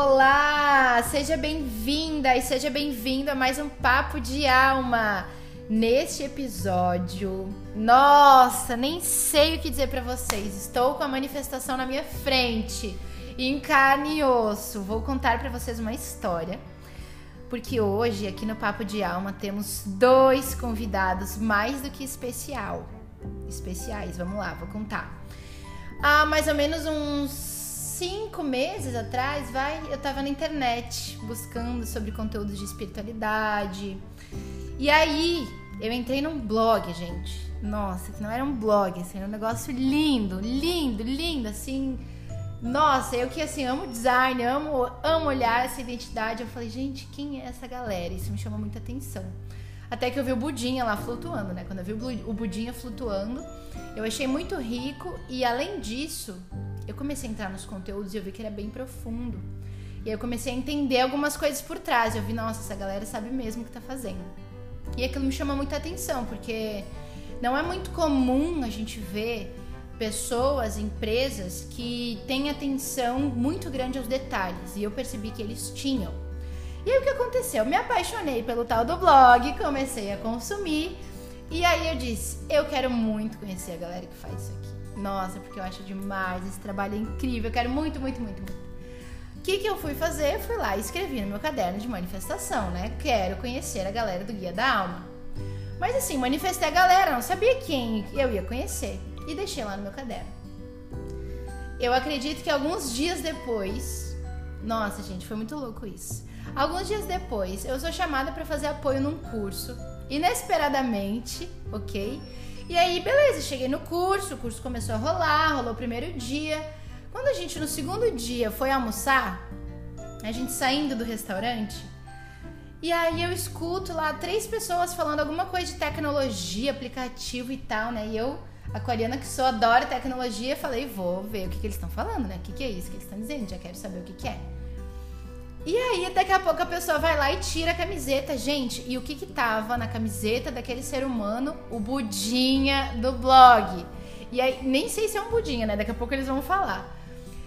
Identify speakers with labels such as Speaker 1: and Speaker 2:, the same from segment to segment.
Speaker 1: Olá, seja bem-vinda e seja bem-vindo a mais um Papo de Alma. Neste episódio, nossa, nem sei o que dizer para vocês. Estou com a manifestação na minha frente, em carne e osso. Vou contar para vocês uma história, porque hoje aqui no Papo de Alma temos dois convidados mais do que especial. Especiais, vamos lá, vou contar. Há mais ou menos uns cinco meses atrás, vai, eu tava na internet buscando sobre conteúdos de espiritualidade. E aí eu entrei num blog, gente. Nossa, que não era um blog, assim, era um negócio lindo, lindo, lindo, assim. Nossa, eu que assim amo design, amo, amo olhar essa identidade. Eu falei, gente, quem é essa galera? Isso me chamou muita atenção. Até que eu vi o Budinha lá flutuando, né? Quando eu vi o Budinha flutuando, eu achei muito rico e além disso, eu comecei a entrar nos conteúdos e eu vi que era bem profundo. E aí eu comecei a entender algumas coisas por trás. Eu vi, nossa, essa galera sabe mesmo o que tá fazendo. E aquilo me chama muita atenção, porque não é muito comum a gente ver pessoas, empresas que têm atenção muito grande aos detalhes. E eu percebi que eles tinham. E aí o que aconteceu? Eu me apaixonei pelo tal do blog, comecei a consumir. E aí eu disse, eu quero muito conhecer a galera que faz isso aqui. Nossa, porque eu acho demais, esse trabalho é incrível, eu quero muito, muito, muito, muito. O que, que eu fui fazer? Eu fui lá e escrevi no meu caderno de manifestação, né? Quero conhecer a galera do Guia da Alma. Mas assim, manifestei a galera, não sabia quem eu ia conhecer. E deixei lá no meu caderno. Eu acredito que alguns dias depois. Nossa, gente, foi muito louco isso. Alguns dias depois, eu sou chamada para fazer apoio num curso, inesperadamente, ok? E aí, beleza, cheguei no curso, o curso começou a rolar, rolou o primeiro dia. Quando a gente, no segundo dia, foi almoçar, a gente saindo do restaurante, e aí eu escuto lá três pessoas falando alguma coisa de tecnologia, aplicativo e tal, né? E eu, aquariana que sou, adoro tecnologia, falei, vou ver o que, que eles estão falando, né? O que, que é isso que eles estão dizendo, já quero saber o que, que é. E aí, daqui a pouco a pessoa vai lá e tira a camiseta, gente. E o que que tava na camiseta daquele ser humano? O budinha do blog. E aí, nem sei se é um budinha, né? Daqui a pouco eles vão falar.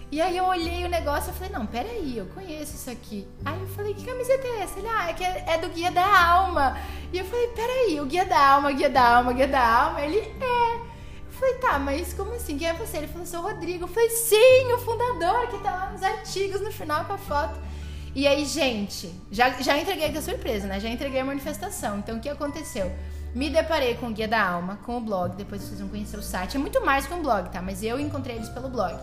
Speaker 1: E aí eu olhei o negócio e falei, não, peraí, eu conheço isso aqui. Aí eu falei, que camiseta é essa? Ele, ah, é, que é, é do Guia da Alma. E eu falei, peraí, o Guia da Alma, Guia da Alma, Guia da Alma. Ele, é. Eu falei, tá, mas como assim? Quem é você? Ele falou, sou o Rodrigo. Eu falei, sim, o fundador que tá lá nos artigos no final com a foto. E aí, gente, já, já entreguei aqui a surpresa, né? Já entreguei a manifestação. Então, o que aconteceu? Me deparei com o Guia da Alma, com o blog, depois vocês vão conhecer o site. É muito mais que um blog, tá? Mas eu encontrei eles pelo blog.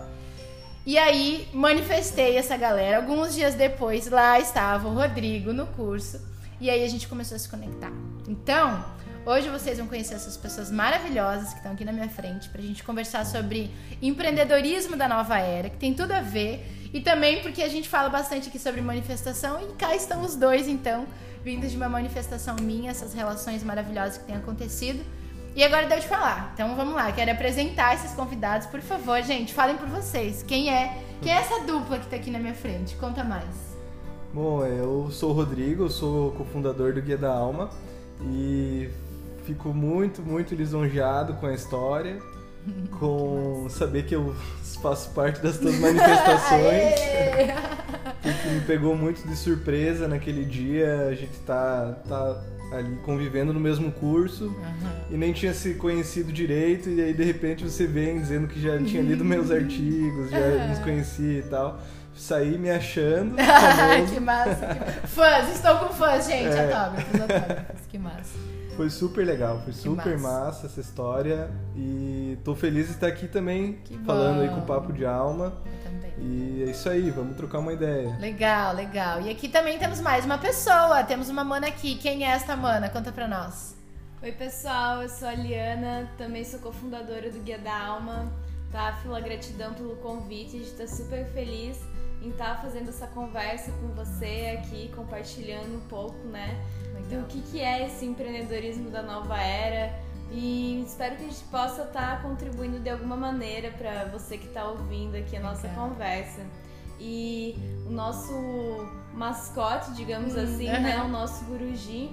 Speaker 1: E aí, manifestei essa galera. Alguns dias depois, lá estava o Rodrigo no curso. E aí, a gente começou a se conectar. Então, hoje vocês vão conhecer essas pessoas maravilhosas que estão aqui na minha frente pra gente conversar sobre empreendedorismo da nova era, que tem tudo a ver e também porque a gente fala bastante aqui sobre manifestação e cá estão os dois, então, vindos de uma manifestação minha, essas relações maravilhosas que têm acontecido. E agora deu de falar. Então vamos lá, quero apresentar esses convidados. Por favor, gente, falem por vocês. Quem é? Quem é essa dupla que está aqui na minha frente? Conta mais.
Speaker 2: Bom, eu sou o Rodrigo, sou cofundador do Guia da Alma e fico muito, muito lisonjeado com a história, com saber que eu faço parte das tuas manifestações. que me pegou muito de surpresa naquele dia. A gente tá, tá ali convivendo no mesmo curso uhum. e nem tinha se conhecido direito. E aí de repente você vem dizendo que já tinha lido meus artigos, já uhum. nos conhecia e tal. Saí me achando.
Speaker 1: que massa, que massa. Fãs, estou com fãs, gente. É. Autógrafos, autógrafos. Que massa.
Speaker 2: Foi super legal, foi super massa. massa. essa história e tô feliz de estar aqui também falando aí com o Papo de Alma. Eu também. E é isso aí, vamos trocar uma ideia.
Speaker 1: Legal, legal. E aqui também temos mais uma pessoa, temos uma mana aqui. Quem é esta mana? Conta pra nós.
Speaker 3: Oi pessoal, eu sou a Liana, também sou cofundadora do Guia da Alma. Tá? Fila gratidão pelo convite, a gente tá super feliz em estar tá fazendo essa conversa com você aqui, compartilhando um pouco, né? do que, que é esse empreendedorismo da nova era. E espero que a gente possa estar tá contribuindo de alguma maneira para você que está ouvindo aqui a nossa Legal. conversa. E o nosso mascote, digamos hum, assim, né, o nosso guruji,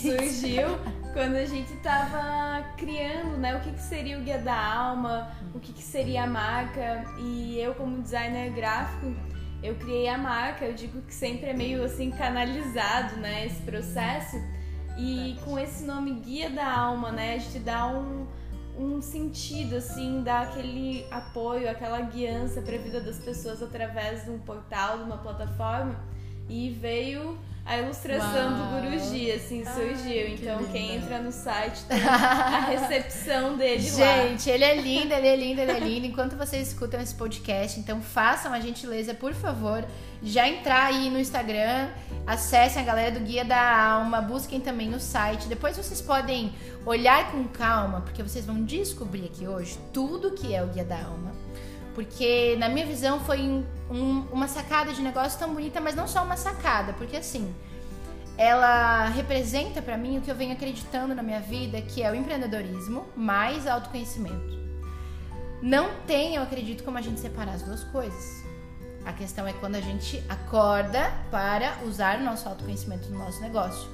Speaker 3: surgiu quando a gente estava criando, né, o que, que seria o guia da alma, o que, que seria a marca. E eu, como designer gráfico, eu criei a marca, eu digo que sempre é meio assim canalizado, né, esse processo. E com esse nome Guia da Alma, né, a gente dá um, um sentido, assim, dá aquele apoio, aquela guiança para a vida das pessoas através de um portal, de uma plataforma. E veio a ilustração Uau. do Guruji, assim, surgiu. Então, que quem entra no site tem a recepção dele
Speaker 1: gente, lá. Gente, ele é lindo, ele é lindo, ele é lindo. Enquanto vocês escutam esse podcast, então façam a gentileza, por favor, já entrar aí no Instagram, acessem a galera do Guia da Alma, busquem também no site. Depois vocês podem olhar com calma, porque vocês vão descobrir aqui hoje tudo que é o Guia da Alma. Porque, na minha visão, foi um, uma sacada de negócio tão bonita, mas não só uma sacada, porque assim, ela representa para mim o que eu venho acreditando na minha vida, que é o empreendedorismo mais autoconhecimento. Não tem, eu acredito, como a gente separar as duas coisas. A questão é quando a gente acorda para usar o nosso autoconhecimento no nosso negócio.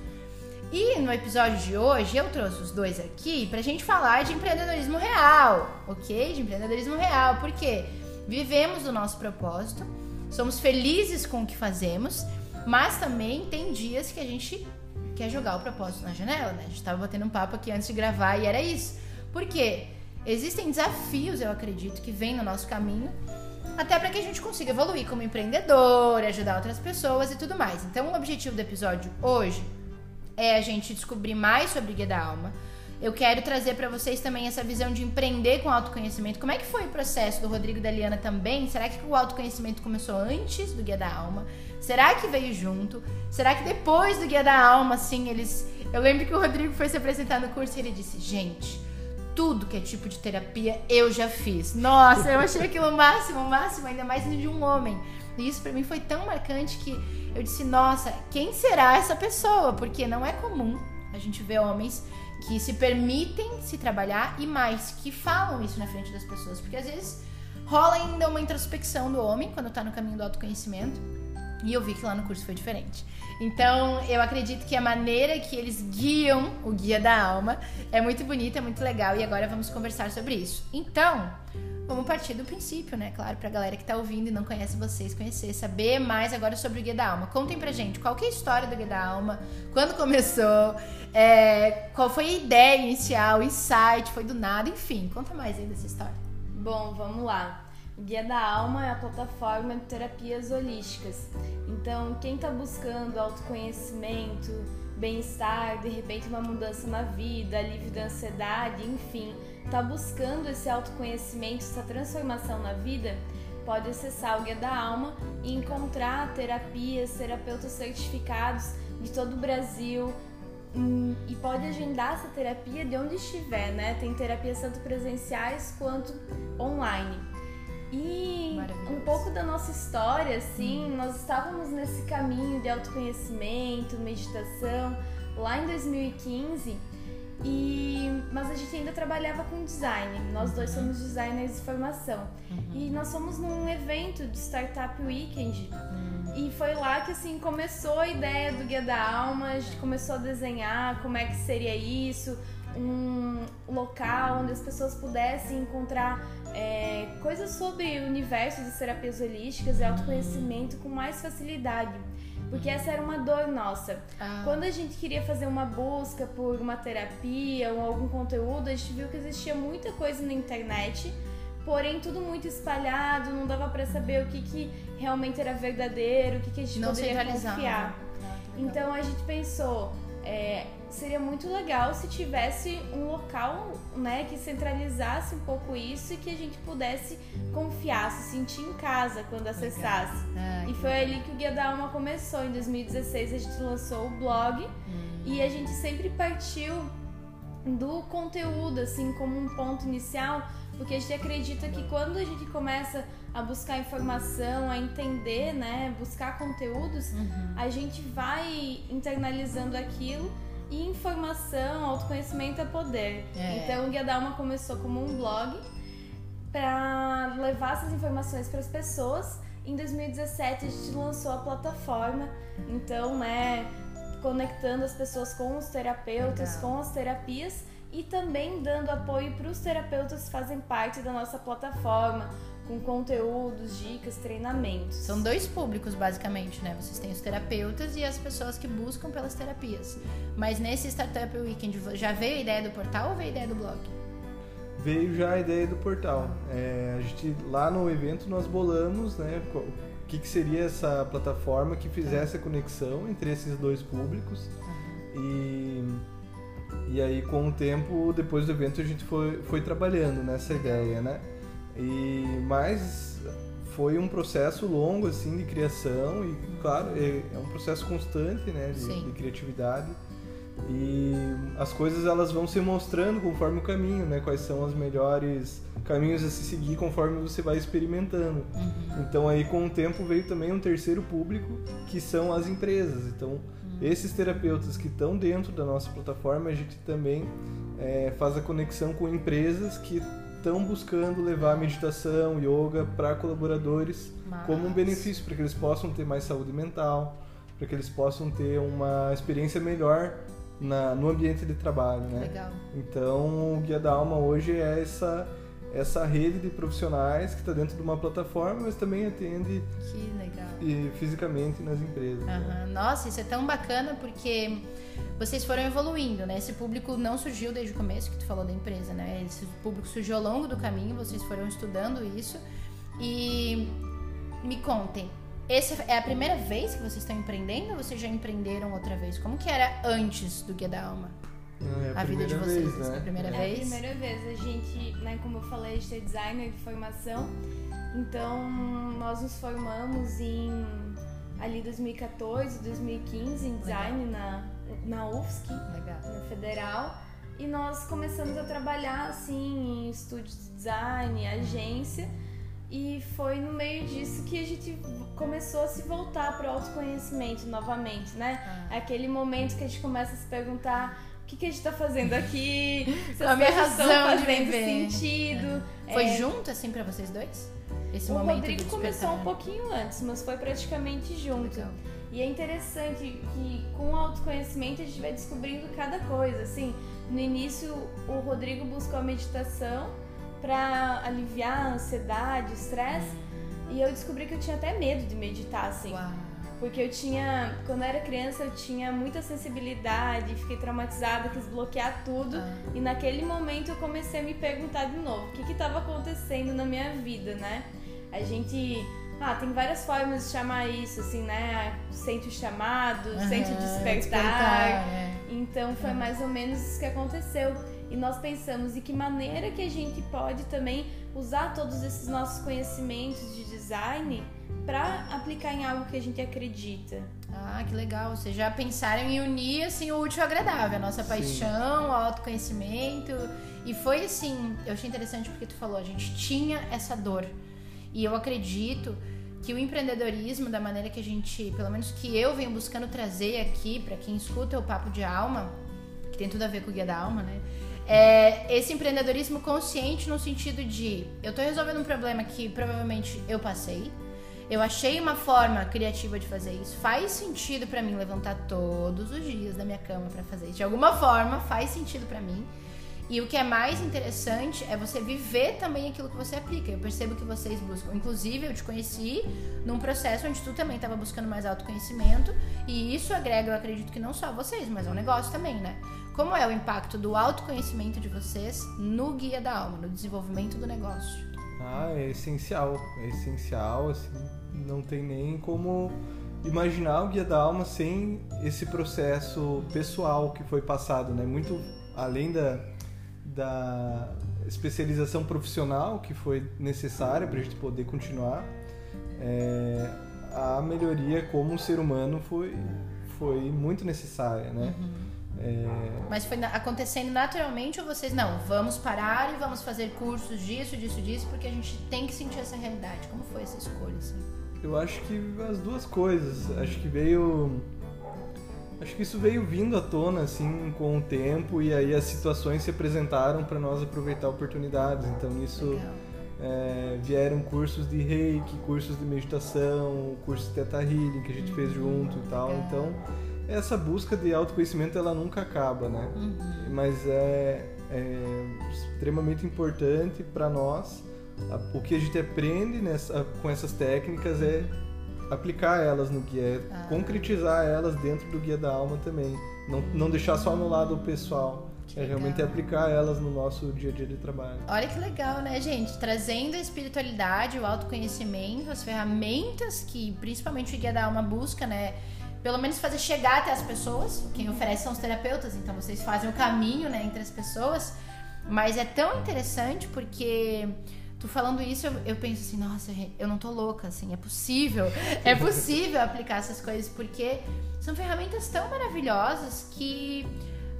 Speaker 1: E no episódio de hoje eu trouxe os dois aqui pra gente falar de empreendedorismo real, ok? De empreendedorismo real, porque vivemos o nosso propósito, somos felizes com o que fazemos, mas também tem dias que a gente quer jogar o propósito na janela, né? A gente tava batendo um papo aqui antes de gravar e era isso. Por quê? Existem desafios, eu acredito, que vêm no nosso caminho, até para que a gente consiga evoluir como empreendedor, ajudar outras pessoas e tudo mais. Então, o objetivo do episódio hoje é a gente descobrir mais sobre Guia da Alma. Eu quero trazer para vocês também essa visão de empreender com autoconhecimento. Como é que foi o processo do Rodrigo e da Liana também? Será que o autoconhecimento começou antes do Guia da Alma? Será que veio junto? Será que depois do Guia da Alma, assim, eles. Eu lembro que o Rodrigo foi se apresentar no curso e ele disse: gente, tudo que é tipo de terapia eu já fiz. Nossa, eu achei aquilo o máximo, o máximo, ainda mais de um homem. E isso para mim foi tão marcante que eu disse, nossa, quem será essa pessoa? Porque não é comum a gente ver homens que se permitem se trabalhar e mais, que falam isso na frente das pessoas. Porque às vezes rola ainda uma introspecção do homem quando tá no caminho do autoconhecimento. E eu vi que lá no curso foi diferente. Então, eu acredito que a maneira que eles guiam o guia da alma é muito bonita, é muito legal. E agora vamos conversar sobre isso. Então, Vamos partir do princípio, né? Claro, pra galera que tá ouvindo e não conhece vocês, conhecer, saber mais agora sobre o Guia da Alma. Contem pra gente qual é a história do Guia da Alma, quando começou, é, qual foi a ideia inicial, o insight, foi do nada, enfim. Conta mais aí dessa história.
Speaker 3: Bom, vamos lá. O Guia da Alma é a plataforma de terapias holísticas. Então, quem está buscando autoconhecimento, bem-estar, de repente uma mudança na vida, alívio da ansiedade, enfim, está buscando esse autoconhecimento, essa transformação na vida, pode acessar o Guia da Alma e encontrar terapias, terapeutas certificados de todo o Brasil. Hum, e pode agendar essa terapia de onde estiver, né? Tem terapias tanto presenciais quanto online. E um pouco da nossa história, assim, hum. nós estávamos nesse caminho de autoconhecimento, meditação, lá em 2015 e, mas a gente ainda trabalhava com design. Nós dois somos designers de formação. Uhum. E nós fomos num evento de Startup Weekend. Uhum. E foi lá que assim começou a ideia do Guia da Alma, a gente começou a desenhar como é que seria isso, um local onde as pessoas pudessem encontrar é, coisas sobre o universo das terapias holísticas e autoconhecimento com mais facilidade porque essa era uma dor nossa. Ah. Quando a gente queria fazer uma busca por uma terapia ou algum conteúdo, a gente viu que existia muita coisa na internet, porém tudo muito espalhado, não dava para saber o que, que realmente era verdadeiro, o que, que a gente não poderia confiar. Ah, então a gente pensou, é, seria muito legal se tivesse um local né, que centralizasse um pouco isso e que a gente pudesse confiar, se sentir em casa quando acessasse. Ah, e foi ali que o Guia da Alma começou. Em 2016 a gente lançou o blog hum. e a gente sempre partiu do conteúdo, assim, como um ponto inicial, porque a gente acredita que quando a gente começa a buscar informação, a entender, né, buscar conteúdos, uhum. a gente vai internalizando aquilo e informação, autoconhecimento é poder. É. Então o Guia da Alma começou como um blog para levar essas informações para as pessoas. Em 2017 a gente lançou a plataforma, então, né, conectando as pessoas com os terapeutas, Legal. com as terapias e também dando apoio para os terapeutas que fazem parte da nossa plataforma, com conteúdos, dicas, treinamentos.
Speaker 1: São dois públicos, basicamente, né? Vocês têm os terapeutas e as pessoas que buscam pelas terapias. Mas nesse Startup Weekend, já veio a ideia do portal ou veio a ideia do blog?
Speaker 2: Veio já a ideia do portal. É, a gente, lá no evento nós bolamos, né? O que, que seria essa plataforma que fizesse a conexão entre esses dois públicos. E, e aí, com o tempo, depois do evento, a gente foi, foi trabalhando nessa ideia, né? E mas foi um processo longo assim de criação e claro é, é um processo constante né de, de, criatividade e as coisas elas vão se mostrando conforme o caminho né quais são os melhores caminhos a se seguir conforme você vai experimentando uhum. então aí com o tempo veio também um terceiro público que são as empresas então. Esses terapeutas que estão dentro da nossa plataforma a gente também é, faz a conexão com empresas que estão buscando levar meditação, yoga para colaboradores Mas... como um benefício para que eles possam ter mais saúde mental, para que eles possam ter uma experiência melhor na, no ambiente de trabalho, né?
Speaker 1: Legal.
Speaker 2: Então, o Guia da Alma hoje é essa essa rede de profissionais que está dentro de uma plataforma, mas também atende
Speaker 1: e
Speaker 2: fisicamente nas empresas. Uhum.
Speaker 1: Né? Nossa, isso é tão bacana porque vocês foram evoluindo, né? Esse público não surgiu desde o começo, que tu falou da empresa, né? Esse público surgiu ao longo do caminho, vocês foram estudando isso. E me contem, essa é a primeira vez que vocês estão empreendendo ou vocês já empreenderam outra vez? Como que era antes do Guia da Alma?
Speaker 2: É a, a vida de vocês,
Speaker 1: vez, né?
Speaker 2: a
Speaker 1: primeira
Speaker 3: é
Speaker 1: vez?
Speaker 3: É a primeira vez. A gente, né, como eu falei, a gente é designer de formação. Então, nós nos formamos em ali 2014, 2015 em design na, na UFSC,
Speaker 1: Legal.
Speaker 3: na Federal. E nós começamos a trabalhar assim em estúdios de design, agência. E foi no meio disso que a gente começou a se voltar para o autoconhecimento novamente, né? Ah. Aquele momento que a gente começa a se perguntar que, que a gente está fazendo aqui,
Speaker 1: se as coisas estão
Speaker 3: fazendo sentido.
Speaker 1: É. Foi junto assim para vocês dois? Esse
Speaker 3: o
Speaker 1: momento
Speaker 3: Rodrigo começou um pouquinho antes, mas foi praticamente junto. Legal. E é interessante que com o autoconhecimento a gente vai descobrindo cada coisa. Assim, no início o Rodrigo buscou a meditação para aliviar a ansiedade, estresse. E eu descobri que eu tinha até medo de meditar, assim.
Speaker 1: Uau.
Speaker 3: Porque eu tinha, quando eu era criança, eu tinha muita sensibilidade, fiquei traumatizada, quis bloquear tudo. Ah. E naquele momento eu comecei a me perguntar de novo, o que estava acontecendo na minha vida, né? A gente. Ah, tem várias formas de chamar isso, assim, né? Sente o chamado, uhum, sente o despertar. despertar é. Então foi uhum. mais ou menos isso que aconteceu. E nós pensamos de que maneira que a gente pode também usar todos esses nossos conhecimentos de design para aplicar em algo que a gente acredita.
Speaker 1: Ah, que legal. Vocês já pensaram em unir assim o útil ao agradável, a nossa Sim. paixão, o autoconhecimento. E foi assim, eu achei interessante porque tu falou, a gente tinha essa dor. E eu acredito que o empreendedorismo, da maneira que a gente, pelo menos que eu venho buscando trazer aqui para quem escuta o papo de alma, que tem tudo a ver com o guia da alma, né? É esse empreendedorismo consciente no sentido de eu tô resolvendo um problema que provavelmente eu passei, eu achei uma forma criativa de fazer isso. Faz sentido para mim levantar todos os dias da minha cama para fazer isso. De alguma forma faz sentido para mim. E o que é mais interessante é você viver também aquilo que você aplica. Eu percebo que vocês buscam. Inclusive, eu te conheci num processo onde tu também estava buscando mais autoconhecimento. E isso agrega, eu acredito que não só vocês, mas ao negócio também, né? Como é o impacto do autoconhecimento de vocês no guia da alma, no desenvolvimento do negócio?
Speaker 2: Ah, é essencial. É essencial, assim, não tem nem como imaginar o guia da alma sem esse processo pessoal que foi passado, né? Muito além da da especialização profissional que foi necessária para a gente poder continuar, é, a melhoria como ser humano foi, foi muito necessária, né? Uhum.
Speaker 1: É... Mas foi acontecendo naturalmente ou vocês não? Vamos parar e vamos fazer cursos disso, disso, disso, porque a gente tem que sentir essa realidade. Como foi essa escolha? Assim?
Speaker 2: Eu acho que as duas coisas. Acho que veio Acho que isso veio vindo à tona assim com o tempo e aí as situações se apresentaram para nós aproveitar oportunidades. Então isso é, vieram cursos de reiki, cursos de meditação, cursos de teta healing que a gente fez junto e tal. Então essa busca de autoconhecimento ela nunca acaba, né?
Speaker 1: Uhum.
Speaker 2: Mas é, é extremamente importante para nós o que a gente aprende nessa, com essas técnicas é aplicar elas no guia, é
Speaker 1: Ah.
Speaker 2: concretizar elas dentro do guia da alma também. Não, não deixar só no lado pessoal.
Speaker 1: Que
Speaker 2: é realmente
Speaker 1: legal.
Speaker 2: aplicar elas no nosso dia a dia de trabalho.
Speaker 1: Olha que legal, né, gente? Trazendo a espiritualidade, o autoconhecimento, as ferramentas que principalmente o Guia da Alma busca, né? Pelo menos fazer chegar até as pessoas. Quem oferece são os terapeutas, então vocês fazem o caminho, né, entre as pessoas. Mas é tão interessante porque tu falando isso, eu, eu penso assim, nossa, eu não tô louca, assim, é possível. É possível aplicar essas coisas porque são ferramentas tão maravilhosas que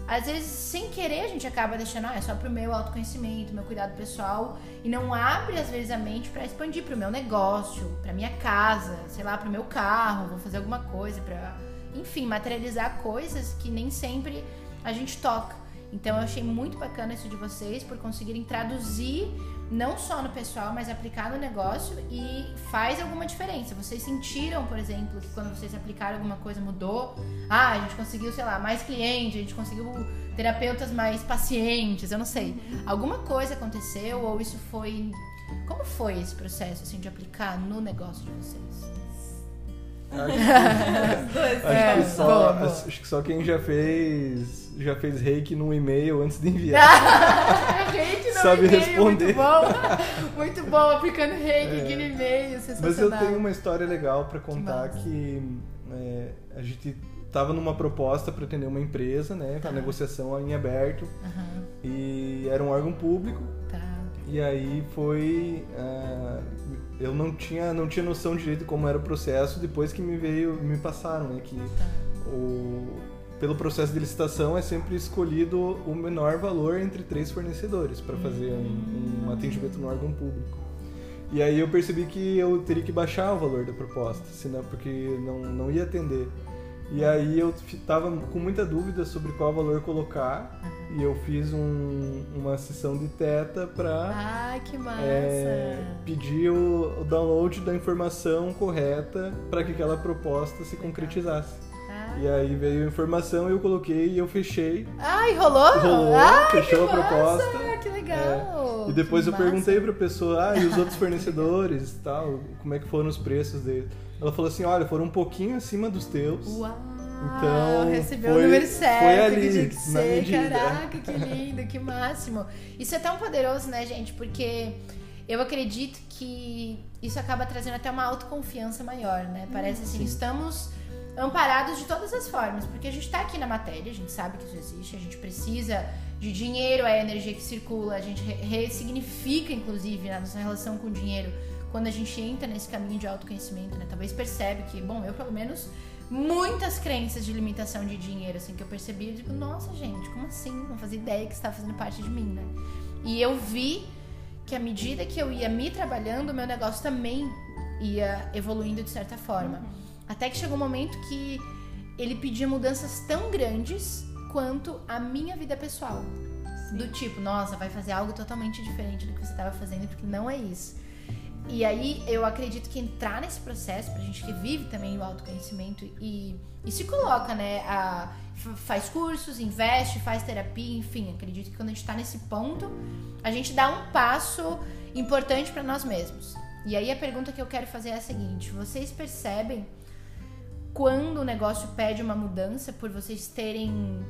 Speaker 1: às vezes, sem querer, a gente acaba deixando, ah, é só pro meu autoconhecimento, meu cuidado pessoal, e não abre, às vezes, a mente pra expandir pro meu negócio, pra minha casa, sei lá, pro meu carro, vou fazer alguma coisa, pra, enfim, materializar coisas que nem sempre a gente toca. Então, eu achei muito bacana isso de vocês, por conseguirem traduzir, não só no pessoal, mas aplicar no negócio e faz alguma diferença. Vocês sentiram, por exemplo, que quando vocês aplicaram alguma coisa mudou? Ah, a gente conseguiu, sei lá, mais cliente, a gente conseguiu terapeutas mais pacientes, eu não sei. Alguma coisa aconteceu ou isso foi. Como foi esse processo assim, de aplicar no negócio de vocês?
Speaker 2: Acho,
Speaker 1: É,
Speaker 2: que só, acho que só quem já fez já fez reiki num e-mail antes de enviar.
Speaker 1: reiki no
Speaker 2: Sabe
Speaker 1: e-mail,
Speaker 2: responder.
Speaker 1: Muito bom. Muito bom, aplicando reiki aqui no e-mail,
Speaker 2: Mas eu tenho uma história legal pra contar
Speaker 1: massa.
Speaker 2: que, é, a gente tava numa proposta para atender uma empresa, né, com a
Speaker 1: Tá.
Speaker 2: negociação em aberto
Speaker 1: Aham,
Speaker 2: e era um órgão público
Speaker 1: tá.
Speaker 2: e aí foi ah, eu não tinha não tinha noção direito como era o processo depois que me veio me passaram, né, que
Speaker 1: Tá.
Speaker 2: o pelo processo de licitação é sempre escolhido o menor valor entre três fornecedores para fazer um, um atendimento no órgão público. E aí eu percebi que eu teria que baixar o valor da proposta, senão porque não, não ia atender. E aí eu fi- tava com muita dúvida sobre qual valor colocar e eu fiz um- uma sessão de teta para
Speaker 1: massa.
Speaker 2: é, pedir o, o download da informação correta para que aquela proposta se concretizasse.
Speaker 1: Ah.
Speaker 2: E aí veio a informação, eu coloquei e eu fechei.
Speaker 1: Ai, rolou?
Speaker 2: Rolou,
Speaker 1: Ai,
Speaker 2: fechou a proposta. É.
Speaker 1: Massa, que legal.
Speaker 2: E depois
Speaker 1: Que
Speaker 2: eu
Speaker 1: massa.
Speaker 2: perguntei pra pessoa, ah, e os outros fornecedores e tal, como é que foram os preços deles. Ela falou assim, olha, foram um pouquinho acima dos teus.
Speaker 1: Uau!
Speaker 2: Então,
Speaker 1: recebeu
Speaker 2: foi-
Speaker 1: o número certo,
Speaker 2: foi ali,
Speaker 1: que tinha que ser. Caraca, que lindo, que máximo. Isso é tão poderoso, né, gente? Porque eu acredito que isso acaba trazendo até uma autoconfiança maior, né? Parece assim,
Speaker 2: Sim.
Speaker 1: estamos amparados de todas as formas, porque a gente tá aqui na matéria, a gente sabe que isso existe, a gente precisa de dinheiro, é a energia que circula, a gente re- ressignifica, inclusive, a nossa relação com o dinheiro quando a gente entra nesse caminho de autoconhecimento, né? Talvez percebe que, bom, eu pelo menos muitas crenças de limitação de dinheiro, assim, que eu percebi, eu digo, nossa, gente, como assim? Não fazia ideia que estava fazendo parte de mim, né? E eu vi que à medida que eu ia me trabalhando, o meu negócio também ia evoluindo de certa forma. Até que chegou um momento que ele pedia mudanças tão grandes quanto a minha vida pessoal. Do tipo, nossa, vai fazer algo totalmente diferente do que você estava fazendo, porque não é isso. E aí eu acredito que entrar nesse processo, pra gente que vive também o autoconhecimento e, e se coloca, né? A, faz cursos, investe, faz terapia, enfim, acredito que quando a gente tá nesse ponto, a gente dá um passo importante pra nós mesmos. E aí a pergunta que eu quero fazer é a seguinte: vocês percebem quando o negócio pede uma mudança por vocês terem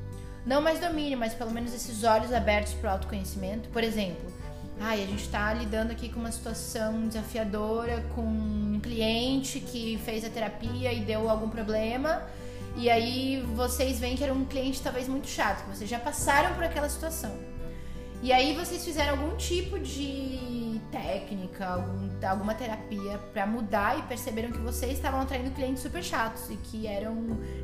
Speaker 1: não mais domínio, mas pelo menos esses olhos abertos para o autoconhecimento? Por exemplo, ai, a gente está lidando aqui com uma situação desafiadora com um cliente que fez a terapia e deu algum problema. E aí vocês veem que era um cliente talvez muito chato, que vocês já passaram por aquela situação. E aí vocês fizeram algum tipo de técnica, algum- alguma terapia pra mudar e perceberam que vocês estavam atraindo clientes super chatos e que eram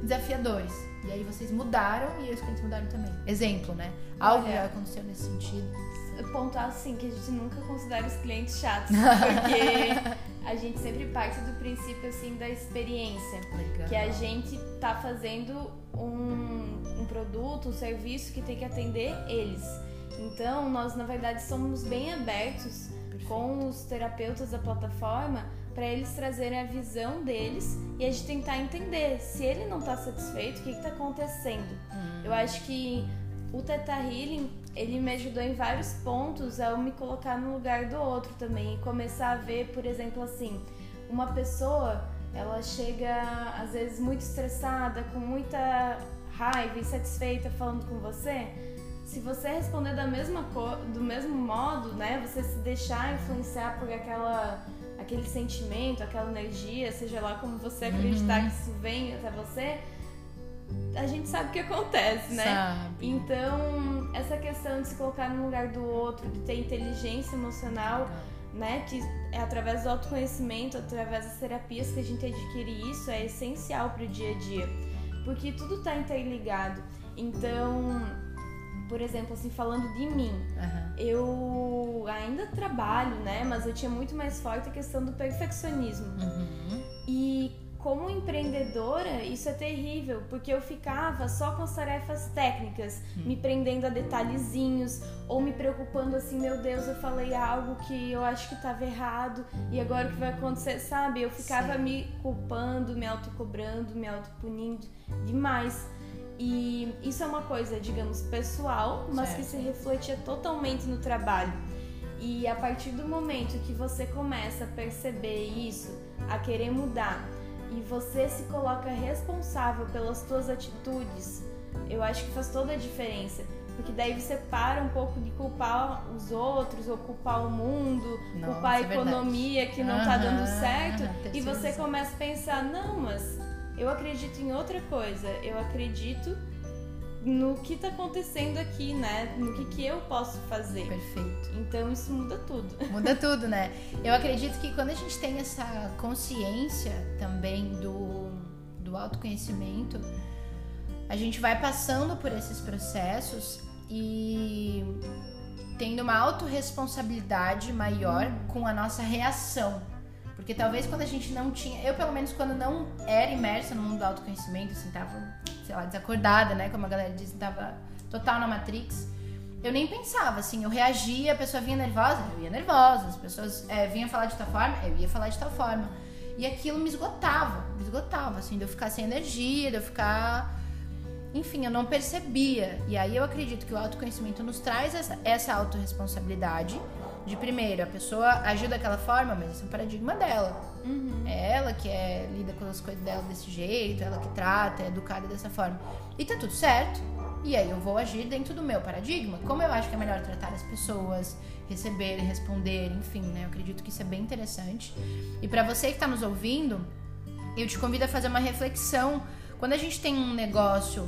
Speaker 1: desafiadores. E aí vocês mudaram e os clientes mudaram também. Exemplo, né? Algo
Speaker 3: Olha.
Speaker 1: já aconteceu nesse sentido.
Speaker 3: pontuar assim que a gente nunca considera os clientes chatos, porque a gente sempre parte do princípio assim da experiência,
Speaker 1: Legal.
Speaker 3: que a gente tá fazendo um, um produto, um serviço que tem que atender eles. Então, nós na verdade somos bem abertos com os terapeutas da plataforma para eles trazerem a visão deles e a gente tentar entender se ele não tá satisfeito, o que que tá acontecendo.
Speaker 1: Hum.
Speaker 3: Eu acho que o Teta Healing, ele me ajudou em vários pontos a eu me colocar no lugar do outro também e começar a ver, por exemplo, assim, uma pessoa, ela chega às vezes muito estressada, com muita raiva, insatisfeita falando com você. Se você responder da mesma cor, do mesmo modo, né, você se deixar influenciar por aquela aquele sentimento, aquela energia, seja lá como você acreditar
Speaker 1: Uhum.
Speaker 3: que isso vem até você, a gente sabe o que acontece, né?
Speaker 1: Sabe.
Speaker 3: Então, essa questão de se colocar no lugar do outro, de ter inteligência emocional, né, que é através do autoconhecimento, através das terapias que a gente adquire isso, é essencial para o dia a dia, porque tudo está interligado. Então, por exemplo, assim, falando de mim,
Speaker 1: Aham.
Speaker 3: eu ainda trabalho, né, mas eu tinha muito mais forte a questão do perfeccionismo.
Speaker 1: Uhum.
Speaker 3: E como empreendedora, isso é terrível, porque eu ficava só com as tarefas técnicas, me prendendo a detalhezinhos, ou me preocupando assim, meu Deus, eu falei algo que eu acho que estava errado, e agora o que vai acontecer, sabe? Eu ficava
Speaker 1: Sim.
Speaker 3: me culpando, me autocobrando, me autopunindo demais. E isso é uma coisa, digamos, pessoal, mas que
Speaker 1: Certo.
Speaker 3: se refletia totalmente no trabalho. E a partir do momento que você começa a perceber isso, a querer mudar, e você se coloca responsável pelas suas atitudes, eu acho que faz toda a diferença. Porque daí você para um pouco de culpar os outros, ou culpar o mundo,
Speaker 1: Nossa,
Speaker 3: culpar a
Speaker 1: é
Speaker 3: economia que não tá dando certo,
Speaker 1: aham,
Speaker 3: e você começa a pensar, não, mas eu acredito em outra coisa, eu acredito no que tá acontecendo aqui, né? No que, que eu posso fazer.
Speaker 1: Perfeito.
Speaker 3: Então isso muda tudo.
Speaker 1: Muda tudo, né? Eu acredito que quando a gente tem essa consciência também do, do autoconhecimento, a gente vai passando por esses processos e tendo uma autorresponsabilidade maior com a nossa reação. Porque talvez quando a gente não tinha. Eu, pelo menos, quando não era imersa no mundo do autoconhecimento, assim, tava, sei lá, desacordada, né? Como a galera diz, tava total na Matrix. Eu nem pensava, assim, eu reagia, a pessoa vinha nervosa, eu ia nervosa, as pessoas é, vinham falar de tal forma, eu ia falar de tal forma. E aquilo me esgotava, me esgotava, assim, de eu ficar sem energia, de eu ficar. Enfim, eu não percebia. E aí eu acredito que o autoconhecimento nos traz essa, essa autorresponsabilidade. De primeiro, a pessoa agiu daquela forma, mas esse é um paradigma dela. É ela que é, lida com as coisas dela desse jeito, ela que trata, é educada dessa forma. E tá tudo certo. E aí eu vou agir dentro do meu paradigma. Como eu acho que é melhor tratar as pessoas, receber, responder, enfim, né? Eu acredito que isso é bem interessante. E pra você que tá nos ouvindo, eu te convido a fazer uma reflexão. Quando a gente tem um negócio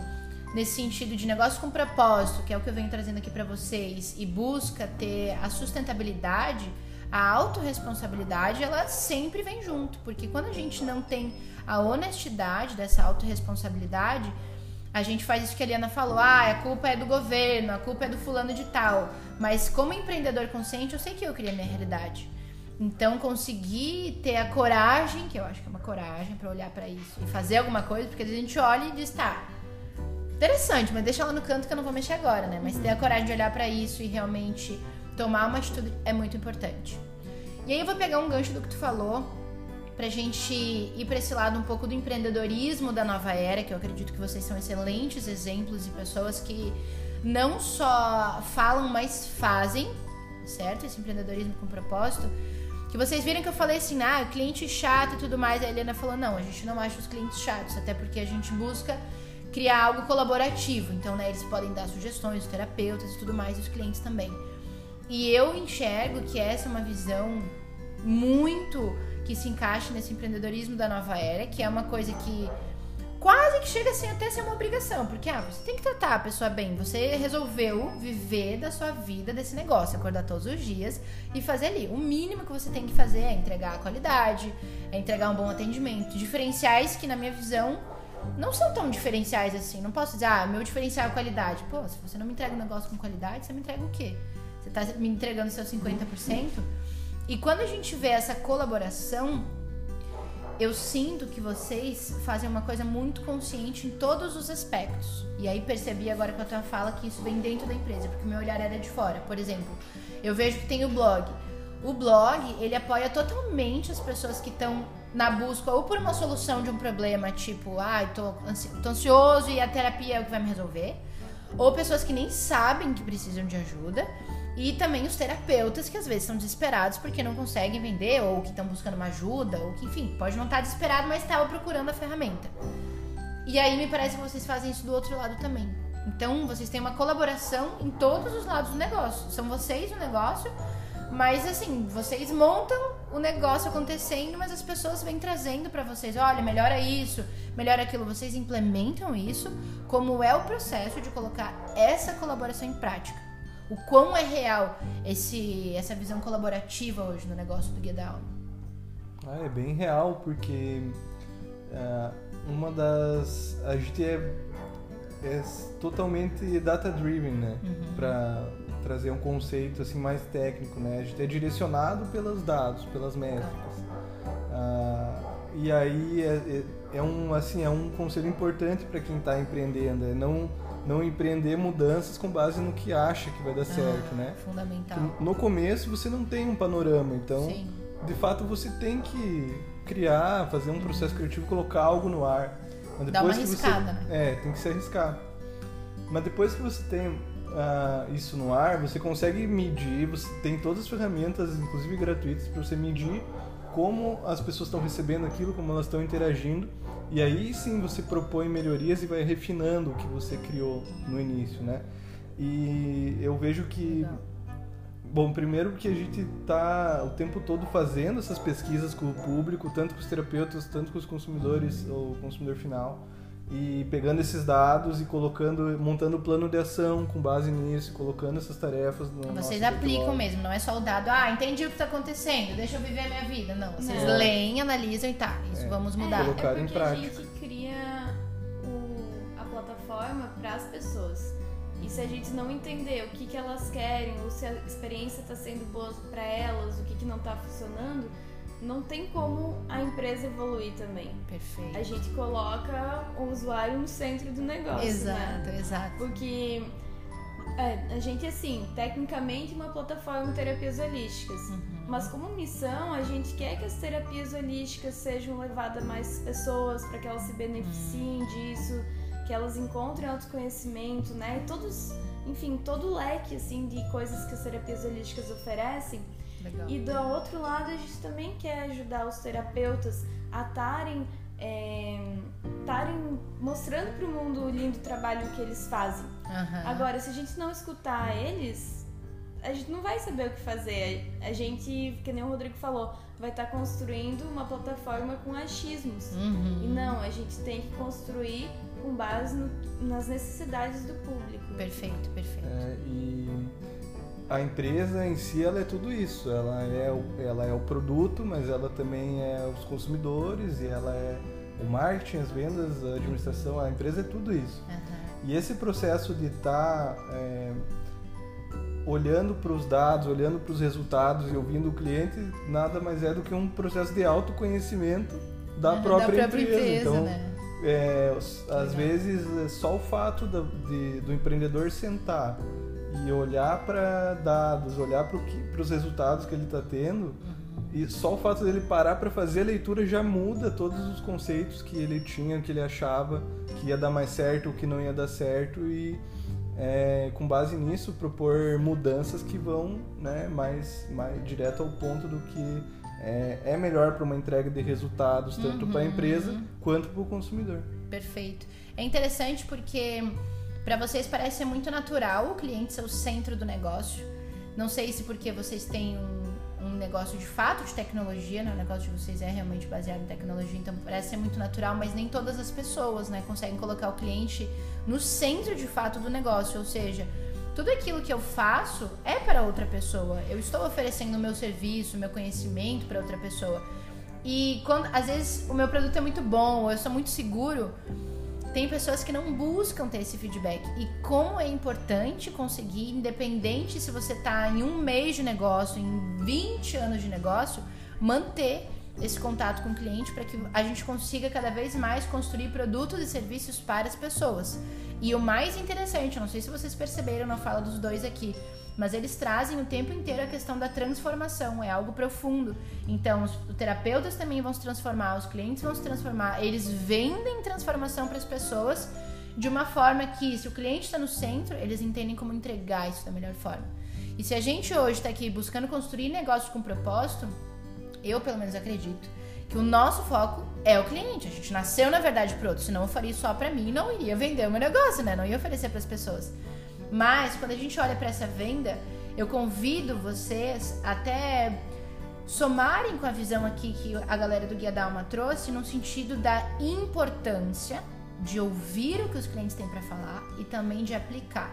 Speaker 1: nesse sentido de negócio com propósito, que é o que eu venho trazendo aqui pra vocês, e busca ter a sustentabilidade, a autorresponsabilidade, ela sempre vem junto, porque quando a gente não tem a honestidade dessa autorresponsabilidade, a gente faz isso que a Eliana falou, ah, a culpa é do governo, a culpa é do fulano de tal. Mas como empreendedor consciente, eu sei que eu criei a minha realidade. Então, conseguir ter a coragem, que eu acho que é uma coragem pra olhar pra isso e fazer alguma coisa, porque a gente olha e diz, tá, interessante, mas deixa lá no canto que eu não vou mexer agora, né? Mas ter a coragem de olhar pra isso e realmente tomar uma atitude é muito importante. E aí eu vou pegar um gancho do que tu falou pra gente ir pra esse lado um pouco do empreendedorismo da nova era, que eu acredito que vocês são excelentes exemplos e pessoas que não só falam, mas fazem, certo? Esse empreendedorismo com propósito. Que vocês viram que eu falei assim, ah, cliente chato e tudo mais. A Helena falou, não, a gente não acha os clientes chatos, até porque a gente busca criar algo colaborativo. Então, né, eles podem dar sugestões, os terapeutas e tudo mais, e os clientes também. E eu enxergo que essa é uma visão muito que se encaixa nesse empreendedorismo da nova era, que é uma coisa que quase que chega assim até ser uma obrigação, porque ah, você tem que tratar a pessoa bem. Você resolveu viver da sua vida desse negócio, acordar todos os dias e fazer ali. O mínimo que você tem que fazer é entregar a qualidade, é entregar um bom atendimento, diferenciais que na minha visão não são tão diferenciais assim. Não posso dizer, ah, meu diferencial é qualidade. Pô, se você não me entrega um negócio com qualidade, você me entrega o quê? Você tá me entregando seus 50%? E quando a gente vê essa colaboração, eu sinto que vocês fazem uma coisa muito consciente em todos os aspectos. E aí percebi agora com a tua fala que isso vem dentro da empresa, porque meu olhar era de fora. Por exemplo, eu vejo que tem o blog. O blog, ele apoia totalmente as pessoas que estão na busca ou por uma solução de um problema, tipo, ah, tô, tô ansioso e a terapia é o que vai me resolver. ou pessoas que nem sabem que precisam de ajuda. E também os terapeutas que às vezes são desesperados porque não conseguem vender, ou que estão buscando uma ajuda, ou que, enfim, pode não estar desesperado, mas estava procurando a ferramenta. E aí me parece que vocês fazem isso do outro lado também. Então, vocês têm uma colaboração em todos os lados do negócio. São vocês o negócio, mas assim, vocês montam o negócio acontecendo, mas as pessoas vêm trazendo para vocês, olha, melhora isso, melhora aquilo. Vocês implementam isso, como é o processo de colocar essa colaboração em prática. O quão é real esse, essa visão colaborativa hoje no negócio do Guia da Alma?
Speaker 2: Ah, é bem real, porque uh, uma das. A gente é, é totalmente data-driven, né? Uhum. Pra trazer um conceito assim mais técnico, né? A gente é direcionado pelos dados, pelas métricas. Uh, e aí é, é, é, um assim é um conselho importante para quem está empreendendo, é não não empreender mudanças com base no que acha que vai dar certo, ah, né?
Speaker 1: Fundamental.
Speaker 2: No começo você não tem um panorama, então Sim. de fato você tem que criar, fazer um processo criativo, colocar algo no ar.
Speaker 1: Mas depois Dá uma arriscada,
Speaker 2: você,
Speaker 1: né?
Speaker 2: É, tem que se arriscar. Mas depois que você tem uh, isso no ar, você consegue medir, você tem todas as ferramentas, inclusive gratuitas, para você medir como as pessoas estão recebendo aquilo, como elas estão interagindo. E aí sim você propõe melhorias e vai refinando o que você criou no início, né? E eu vejo que Bom, primeiro que a gente está o tempo todo fazendo essas pesquisas com o público, tanto com os terapeutas, tanto com os consumidores ou consumidor final e pegando esses dados e colocando, montando o plano de ação com base nisso, colocando essas tarefas no
Speaker 1: Vocês aplicam mesmo, não é só o dado, ah, entendi o que está acontecendo, deixa eu viver a minha vida. Não, vocês não. leem, analisam e tá, isso é. vamos mudar.
Speaker 3: É, colocar é porque em prática. a gente cria o, a plataforma para as pessoas. E se a gente não entender o que, que elas querem, ou se a experiência está sendo boa para elas, o que, que não está funcionando, não tem como a empresa evoluir também.
Speaker 1: Perfeito.
Speaker 3: A gente coloca o usuário no centro do negócio.
Speaker 1: Exato,
Speaker 3: né?
Speaker 1: exato.
Speaker 3: Porque é, a gente, assim, tecnicamente uma plataforma de terapias holísticas. Uhum. Mas como missão, a gente quer que as terapias holísticas sejam levadas a mais pessoas para que elas se beneficiem uhum. disso, que elas encontrem autoconhecimento, né? E todos, enfim, todo o leque assim de coisas que as terapias holísticas oferecem
Speaker 1: Legal.
Speaker 3: E do outro lado, a gente também quer ajudar os terapeutas a estarem estarem é, mostrando para o mundo o lindo trabalho que eles fazem.
Speaker 1: Uhum.
Speaker 3: Agora, se a gente não escutar eles, a gente não vai saber o que fazer. A gente, que nem o Rodrigo falou, vai estar tá construindo uma plataforma com achismos.
Speaker 1: Uhum.
Speaker 3: E não, a gente tem que construir com base no, nas necessidades do público.
Speaker 1: Perfeito, perfeito.
Speaker 2: É, e a empresa em si ela é tudo isso. Ela é o, ela é o produto, mas ela também é os consumidores e ela é o marketing, as vendas, a administração. A empresa é tudo isso.
Speaker 1: Uhum.
Speaker 2: E esse processo de estar tá, é, olhando para os dados, olhando para os resultados e ouvindo o cliente, nada mais é do que um processo de autoconhecimento da,
Speaker 1: uhum,
Speaker 2: própria,
Speaker 1: da própria, empresa. empresa
Speaker 2: então,
Speaker 1: né?
Speaker 2: é, às vezes, é só o fato do, de, do empreendedor sentar e olhar para dados, olhar para os resultados que ele está tendo, uhum. e só o fato dele parar para fazer a leitura já muda todos os conceitos que ele tinha, que ele achava que ia dar mais certo ou que não ia dar certo, e é, com base nisso propor mudanças que vão né, mais, mais direto ao ponto do que é, é melhor para uma entrega de resultados, tanto uhum. para a empresa quanto para o consumidor.
Speaker 1: Perfeito. É interessante porque para vocês parece ser muito natural o cliente ser o centro do negócio. Não sei se porque vocês têm um, um negócio de fato de tecnologia, né? O negócio de vocês é realmente baseado em tecnologia, então parece ser muito natural, mas nem todas as pessoas, né, conseguem colocar o cliente no centro de fato do negócio, ou seja, tudo aquilo que eu faço é para outra pessoa. Eu estou oferecendo o meu serviço, o meu conhecimento para outra pessoa. E quando às vezes o meu produto é muito bom, eu sou muito seguro, tem pessoas que não buscam ter esse feedback. E como é importante conseguir, independente se você está em um mês de negócio, em 20 anos de negócio, manter esse contato com o cliente para que a gente consiga cada vez mais construir produtos e serviços para as pessoas. E o mais interessante, não sei se vocês perceberam na fala dos dois aqui, mas eles trazem o tempo inteiro a questão da transformação, é algo profundo. Então, os terapeutas também vão se transformar, os clientes vão se transformar, eles vendem transformação para as pessoas de uma forma que, se o cliente está no centro, eles entendem como entregar isso da melhor forma. E se a gente hoje está aqui buscando construir negócios com propósito, eu pelo menos acredito que o nosso foco é o cliente. A gente nasceu, na verdade, para outro. Senão eu faria só para mim e não iria vender o meu negócio, né? Não ia oferecer para as pessoas. Mas quando a gente olha para essa venda, eu convido vocês até somarem com a visão aqui que a galera do Guia Dalma trouxe no sentido da importância de ouvir o que os clientes têm para falar e também de aplicar.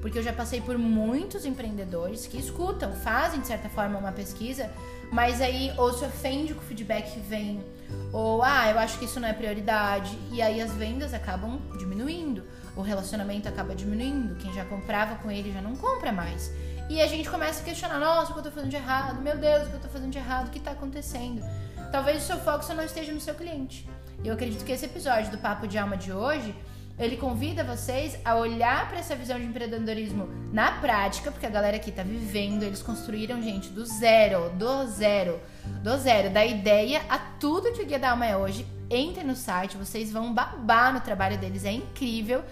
Speaker 1: Porque eu já passei por muitos empreendedores que escutam, fazem de certa forma uma pesquisa, mas aí ou se ofende com o feedback que vem, ou ah, eu acho que isso não é prioridade, e aí as vendas acabam diminuindo, o relacionamento acaba diminuindo, quem já comprava com ele já não compra mais. E a gente começa a questionar, nossa, o que eu tô fazendo de errado? Meu Deus, o que eu tô fazendo de errado? O que tá acontecendo? Talvez o seu foco só não esteja no seu cliente. E eu acredito que esse episódio do Papo de Alma de hoje ele convida vocês a olhar para essa visão de empreendedorismo na prática, porque a galera aqui tá vivendo, eles construíram, gente, do zero, do zero, do zero, da ideia a tudo que o Guia da Alma é hoje. Entrem no site, vocês vão babar no trabalho deles, é incrível.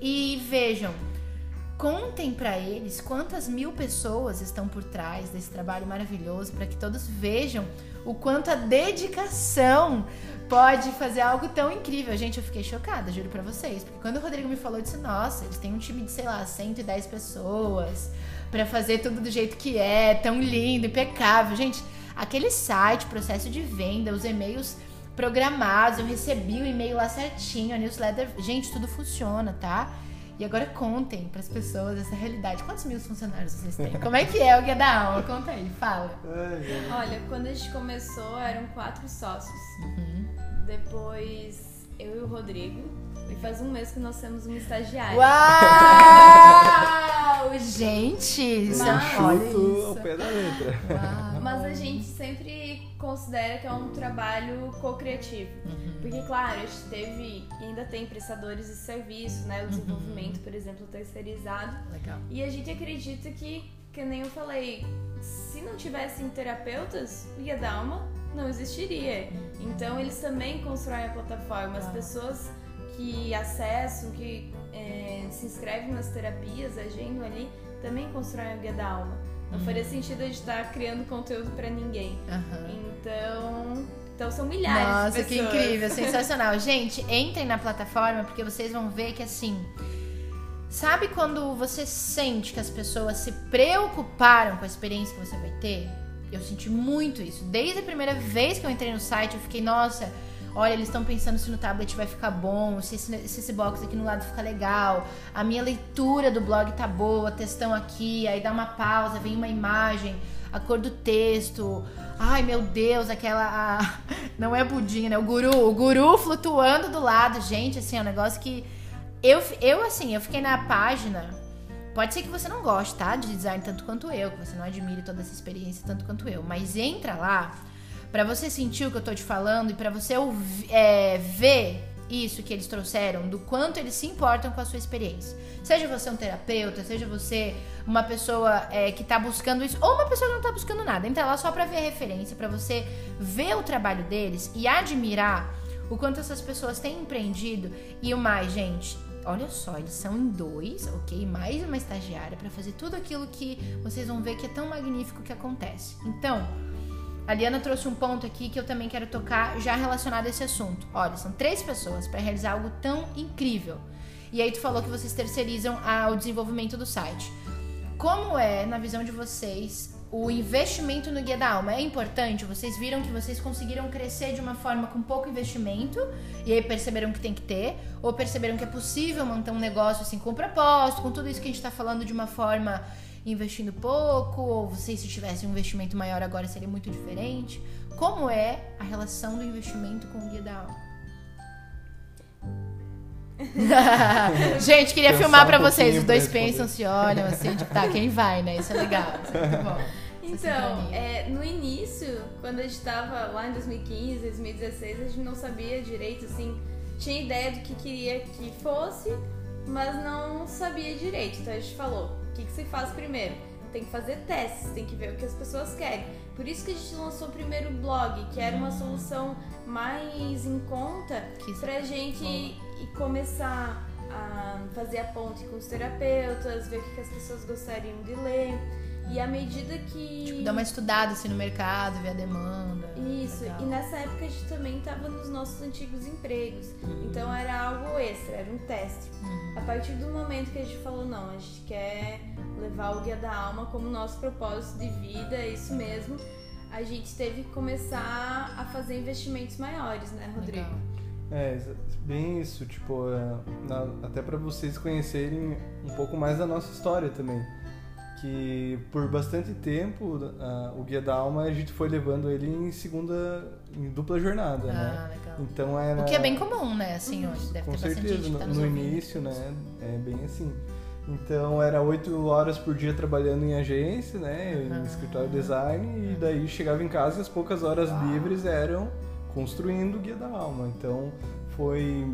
Speaker 1: E vejam, contem para eles quantas mil pessoas estão por trás desse trabalho maravilhoso, para que todos vejam o quanto a dedicação pode fazer algo tão incrível. Gente, eu fiquei chocada, juro pra vocês. Porque quando o Rodrigo me falou, eu disse, nossa, eles têm um time de, sei lá, 110 pessoas para fazer tudo do jeito que é, tão lindo, impecável. Gente, aquele site, processo de venda, os e-mails programados, eu recebi o e-mail lá certinho, a newsletter. Gente, tudo funciona, tá? E agora contem para as pessoas essa realidade. Quantos mil funcionários vocês têm? Como é que é o Guia da Alma? Conta aí, fala.
Speaker 3: Olha, quando a gente começou, eram quatro sócios. Uhum. Depois, eu e o Rodrigo. E faz um mês que nós temos uma estagiária.
Speaker 1: Uau! Gente, isso
Speaker 2: é um chuto ao pé da letra.
Speaker 3: Mas a gente sempre considera que é um trabalho co-criativo. Uhum. Porque, claro, a gente teve e ainda tem prestadores de serviço, né? O uhum. desenvolvimento, uhum. por exemplo, terceirizado.
Speaker 1: Legal.
Speaker 3: E a gente acredita que, que nem eu falei, se não tivessem terapeutas, ia dar uma não existiria. Então eles também constroem a plataforma. As pessoas que acessam, que é, se inscrevem nas terapias, agendam ali, também constroem o guia da alma. Não faria sentido a gente estar criando conteúdo para ninguém. Uhum. Então, então são milhares
Speaker 1: Nossa,
Speaker 3: de
Speaker 1: pessoas. que incrível, sensacional. Gente, entrem na plataforma porque vocês vão ver que assim. Sabe quando você sente que as pessoas se preocuparam com a experiência que você vai ter? Eu senti muito isso. Desde a primeira vez que eu entrei no site, eu fiquei, nossa, olha, eles estão pensando se no tablet vai ficar bom, se esse, se esse box aqui no lado fica legal, a minha leitura do blog tá boa, textão aqui, aí dá uma pausa, vem uma imagem, a cor do texto. Ai, meu Deus, aquela. A, não é budinha, né? O guru, o guru flutuando do lado. Gente, assim, é um negócio que. Eu, eu assim, eu fiquei na página Pode ser que você não goste, tá? De design tanto quanto eu, que você não admire toda essa experiência tanto quanto eu. Mas entra lá para você sentir o que eu tô te falando e para você é, ver isso que eles trouxeram, do quanto eles se importam com a sua experiência. Seja você um terapeuta, seja você uma pessoa é, que tá buscando isso, ou uma pessoa que não tá buscando nada. Entra lá só pra ver a referência, para você ver o trabalho deles e admirar o quanto essas pessoas têm empreendido. E o mais, gente, Olha só, eles são em dois, ok? Mais uma estagiária para fazer tudo aquilo que vocês vão ver que é tão magnífico que acontece. Então, a Liana trouxe um ponto aqui que eu também quero tocar já relacionado a esse assunto. Olha, são três pessoas para realizar algo tão incrível. E aí tu falou que vocês terceirizam o desenvolvimento do site. Como é, na visão de vocês, o investimento no Guia da Alma é importante. Vocês viram que vocês conseguiram crescer de uma forma com pouco investimento e aí perceberam que tem que ter, ou perceberam que é possível manter um negócio assim com propósito, com tudo isso que a gente está falando de uma forma investindo pouco, ou vocês se tivessem um investimento maior agora seria muito diferente. Como é a relação do investimento com o Guia da Alma? gente, queria Pensar filmar para um vocês. Os dois pensam, se olham assim, tipo, tá, quem vai, né? Isso é legal. Isso é muito bom.
Speaker 3: Então, é, no início, quando a gente tava lá em 2015, 2016, a gente não sabia direito, assim, tinha ideia do que queria que fosse, mas não sabia direito. Então a gente falou, que, que se faz primeiro? Tem que fazer testes, tem que ver o que as pessoas querem. Por isso que a gente lançou o primeiro blog, que era uma solução mais em conta pra gente e começar a fazer a ponte com os terapeutas, ver o que as pessoas gostariam de ler. E à medida que.
Speaker 1: Tipo, dar uma estudada assim no mercado, ver a demanda.
Speaker 3: Isso, Legal. e nessa época a gente também estava nos nossos antigos empregos. Uhum. Então era algo extra, era um teste. Uhum. A partir do momento que a gente falou, não, a gente quer levar o Guia da Alma como nosso propósito de vida, é isso mesmo, a gente teve que começar a fazer investimentos maiores, né, Rodrigo? Legal.
Speaker 2: É, bem isso, tipo, é, até para vocês conhecerem um pouco mais da nossa história também que por bastante tempo uh, o Guia da Alma a gente foi levando ele em segunda, em dupla jornada, ah,
Speaker 1: né? Legal.
Speaker 2: Então era...
Speaker 1: O que é bem comum, né? Assim, hoje deve
Speaker 2: Com
Speaker 1: ter
Speaker 2: certeza,
Speaker 1: no, tá
Speaker 2: no início, né? É bem assim. Então era oito horas por dia trabalhando em agência, né? Em escritório design, e daí chegava em casa e as poucas horas livres eram construindo o Guia da Alma. Então foi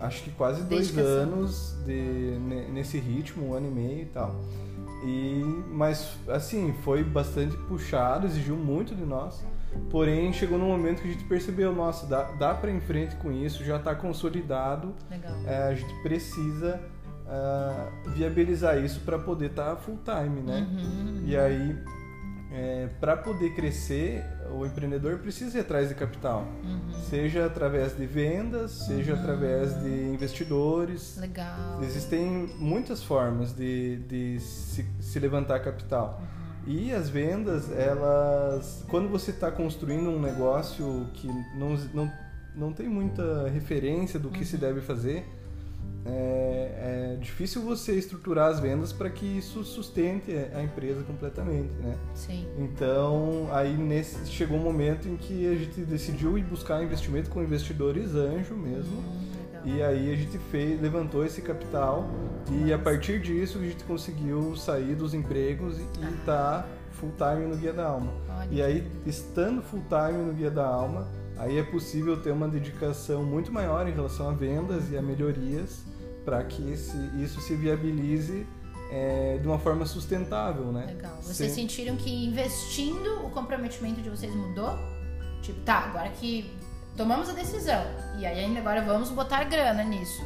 Speaker 2: acho que quase dois anos de, nesse ritmo, um ano e meio e tal. E, mas, assim, foi bastante puxado, exigiu muito de nós. Porém, chegou num momento que a gente percebeu, nossa, dá, dá para em frente com isso, já está consolidado. É, a gente precisa uh, viabilizar isso para poder estar tá full time, né? Uhum, E aí, é, para poder crescer, o empreendedor precisa ir atrás de capital, uhum. seja através de vendas, seja uhum. através de investidores.
Speaker 1: Legal.
Speaker 2: Existem muitas formas de, de se, se levantar capital. Uhum. E as vendas, elas, quando você está construindo um negócio que não, não, não tem muita referência do que se uhum. deve fazer, é, é, difícil você estruturar as vendas para que isso sustente a empresa completamente, né?
Speaker 1: Sim.
Speaker 2: Então, aí nesse chegou um momento em que a gente decidiu ir buscar investimento com investidores anjo mesmo. Hum, e aí a gente fez, levantou esse capital e a partir disso a gente conseguiu sair dos empregos e estar ah. tá full time no Guia da Alma. Olha. E aí, estando full time no Guia da Alma, aí é possível ter uma dedicação muito maior em relação a vendas e a melhorias para que esse, isso se viabilize é, de uma forma sustentável, né?
Speaker 1: Legal. Vocês Sem... sentiram que investindo o comprometimento de vocês mudou? Tipo, tá, agora que tomamos a decisão e aí ainda agora vamos botar grana nisso.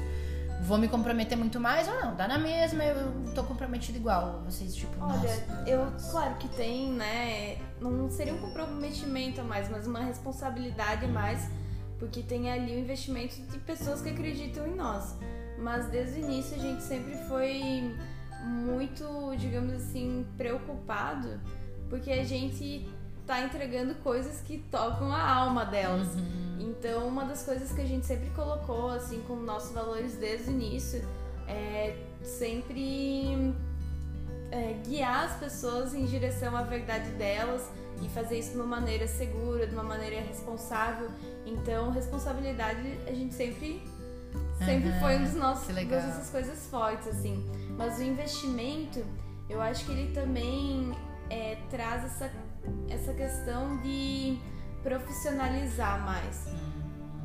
Speaker 1: Vou me comprometer muito mais ou não? Dá na mesma, eu tô comprometido igual. Vocês, tipo,
Speaker 3: Olha, nossa, eu, claro que tem, né? Não seria um comprometimento a mais, mas uma responsabilidade a mais, porque tem ali o investimento de pessoas que acreditam em nós mas desde o início a gente sempre foi muito, digamos assim, preocupado, porque a gente tá entregando coisas que tocam a alma delas. Uhum. Então, uma das coisas que a gente sempre colocou, assim, como nossos valores desde o início, é sempre é, guiar as pessoas em direção à verdade delas e fazer isso de uma maneira segura, de uma maneira responsável. Então, responsabilidade a gente sempre Sempre uhum, foi um dos nossos das nossas coisas fortes, assim. Mas o investimento, eu acho que ele também é, traz essa, essa questão de profissionalizar mais.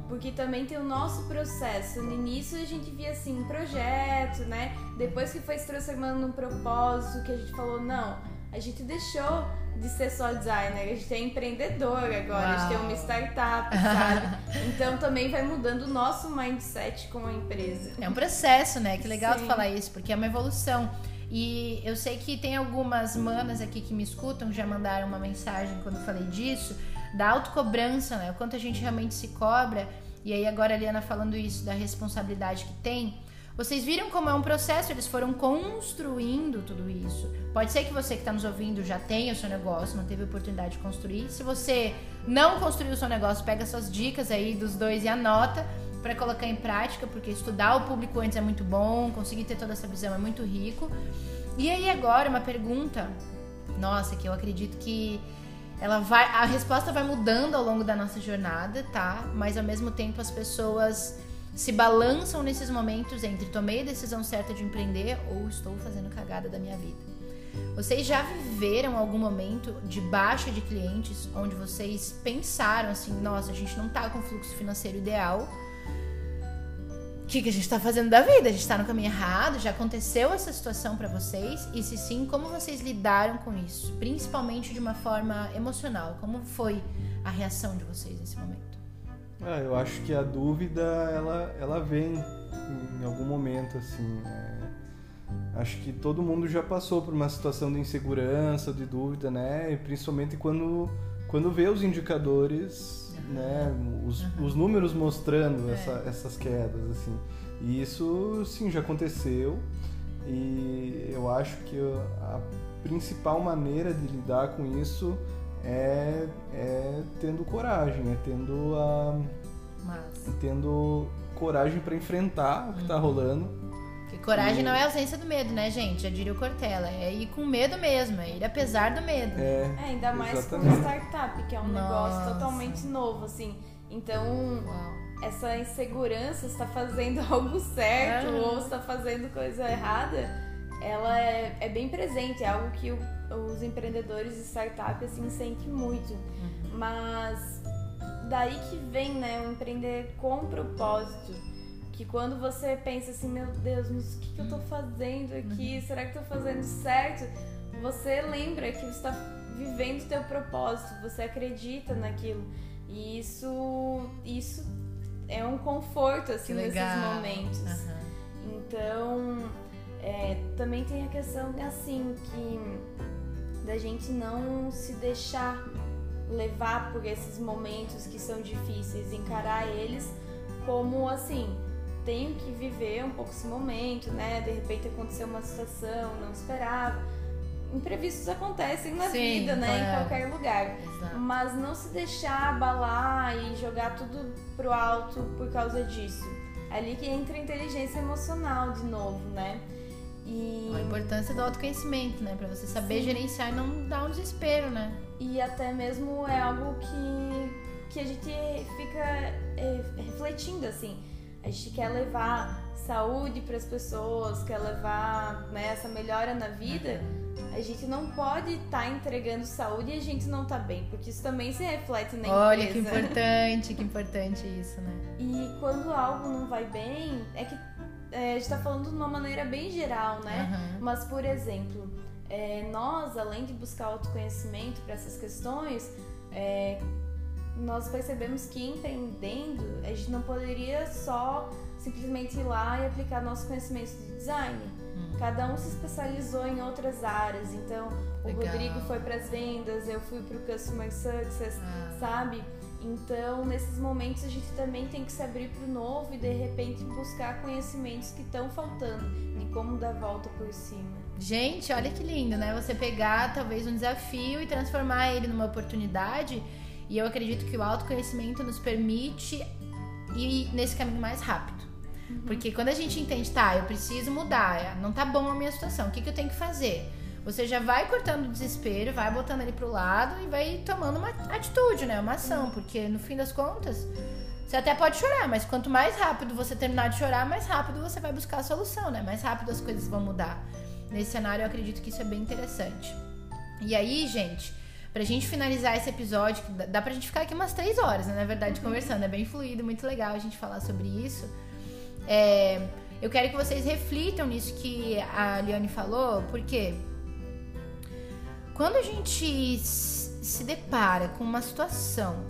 Speaker 3: Porque também tem o nosso processo. No início a gente via assim, um projeto, né? Depois que foi se transformando num propósito, que a gente falou, não, a gente deixou de ser só designer, a gente é empreendedor agora, Uau. a gente tem uma startup, sabe? então também vai mudando o nosso mindset com a empresa.
Speaker 1: É um processo, né? Que legal tu falar isso, porque é uma evolução. E eu sei que tem algumas manas aqui que me escutam, já mandaram uma mensagem quando eu falei disso, da autocobrança, né? O quanto a gente realmente se cobra. E aí agora a Liana falando isso da responsabilidade que tem. Vocês viram como é um processo, eles foram construindo tudo isso. Pode ser que você que está nos ouvindo já tenha o seu negócio, não teve oportunidade de construir. Se você não construiu o seu negócio, pega suas dicas aí dos dois e anota para colocar em prática, porque estudar o público antes é muito bom, conseguir ter toda essa visão é muito rico. E aí agora uma pergunta, nossa, que eu acredito que ela vai, a resposta vai mudando ao longo da nossa jornada, tá? Mas ao mesmo tempo as pessoas se balançam nesses momentos entre tomei a decisão certa de empreender ou estou fazendo cagada da minha vida. Vocês já viveram algum momento de baixa de clientes onde vocês pensaram assim, nossa, a gente não tá com fluxo financeiro ideal. O que, que a gente está fazendo da vida? A gente está no caminho errado? Já aconteceu essa situação para vocês? E se sim, como vocês lidaram com isso? Principalmente de uma forma emocional. Como foi a reação de vocês nesse momento?
Speaker 2: Ah, eu acho que a dúvida ela, ela vem em algum momento assim. É... Acho que todo mundo já passou por uma situação de insegurança, de dúvida, né? E principalmente quando quando vê os indicadores, uhum. né? Os, uhum. os números mostrando é. essa, essas quedas, assim. E isso sim já aconteceu. E eu acho que a principal maneira de lidar com isso é, é tendo coragem, é tendo a. Mas... Tendo coragem para enfrentar o que está uhum. rolando.
Speaker 1: Porque coragem e... não é ausência do medo, né, gente? Já diria o Cortella. É ir com medo mesmo, é ir apesar do medo.
Speaker 3: É, é ainda mais exatamente. com startup, que é um Nossa. negócio totalmente novo, assim. Então, Uau. essa insegurança está fazendo algo certo ah. ou está fazendo coisa errada, ela é, é bem presente, é algo que o os empreendedores de startup assim sentem muito. Uhum. Mas daí que vem, né, o empreender com propósito. Que quando você pensa assim, meu Deus, mas o que, que eu tô fazendo aqui? Uhum. Será que eu tô fazendo certo? Você lembra que você está vivendo o teu propósito, você acredita naquilo. E isso, isso é um conforto assim nesses momentos. Uhum. Então, é, também tem a questão assim que da gente não se deixar levar por esses momentos que são difíceis, encarar eles como assim, tenho que viver um pouco esse momento, né? De repente aconteceu uma situação, não esperava. Imprevistos acontecem na Sim, vida, né? É. Em qualquer lugar. Exato. Mas não se deixar abalar e jogar tudo pro alto por causa disso. É ali que entra a inteligência emocional de novo, né?
Speaker 1: E... A importância do autoconhecimento, né? Pra você saber Sim. gerenciar e não dar um desespero, né?
Speaker 3: E até mesmo é algo que, que a gente fica é, refletindo, assim. A gente quer levar saúde para as pessoas, quer levar né, essa melhora na vida. A gente não pode estar tá entregando saúde e a gente não tá bem, porque isso também se reflete na
Speaker 1: Olha, empresa. Olha que importante, que importante isso, né?
Speaker 3: E quando algo não vai bem, é que é, a gente está falando de uma maneira bem geral, né? Uhum. Mas, por exemplo, é, nós, além de buscar autoconhecimento para essas questões, é, nós percebemos que empreendendo, a gente não poderia só simplesmente ir lá e aplicar nosso conhecimento de design. Uhum. Cada um se especializou em outras áreas. Então, Legal. o Rodrigo foi para as vendas, eu fui para o Customer Success, ah. sabe? Então, nesses momentos, a gente também tem que se abrir para o novo e de repente buscar conhecimentos que estão faltando e como dar volta por cima.
Speaker 1: Gente, olha que lindo, né? Você pegar talvez um desafio e transformar ele numa oportunidade. E eu acredito que o autoconhecimento nos permite ir nesse caminho mais rápido. Uhum. Porque quando a gente entende, tá, eu preciso mudar, não tá bom a minha situação, o que, que eu tenho que fazer? Você já vai cortando o desespero, vai botando ele pro lado e vai tomando uma atitude, né? Uma ação, porque no fim das contas, você até pode chorar, mas quanto mais rápido você terminar de chorar, mais rápido você vai buscar a solução, né? Mais rápido as coisas vão mudar. Nesse cenário, eu acredito que isso é bem interessante. E aí, gente, pra gente finalizar esse episódio, dá pra gente ficar aqui umas três horas, né? Na verdade, conversando. É bem fluido, muito legal a gente falar sobre isso. É, eu quero que vocês reflitam nisso que a Liane falou, porque quando a gente se depara com uma situação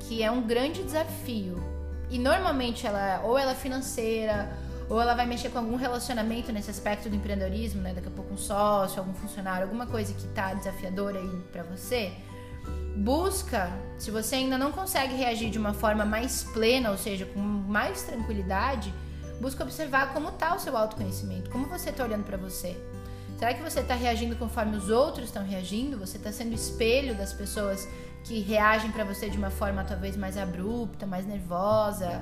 Speaker 1: que é um grande desafio e normalmente ela ou ela é financeira ou ela vai mexer com algum relacionamento nesse aspecto do empreendedorismo, né? Daqui a pouco um sócio, algum funcionário, alguma coisa que tá desafiadora aí para você. Busca, se você ainda não consegue reagir de uma forma mais plena, ou seja, com mais tranquilidade, busca observar como tá o seu autoconhecimento, como você tá olhando para você. Será que você está reagindo conforme os outros estão reagindo? Você está sendo espelho das pessoas que reagem para você de uma forma talvez mais abrupta, mais nervosa?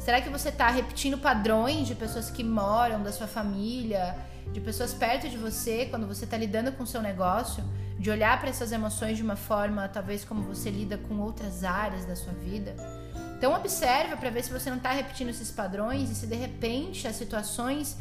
Speaker 1: Será que você está repetindo padrões de pessoas que moram, da sua família, de pessoas perto de você, quando você está lidando com o seu negócio? De olhar para essas emoções de uma forma, talvez como você lida com outras áreas da sua vida? Então observa para ver se você não está repetindo esses padrões e se de repente as situações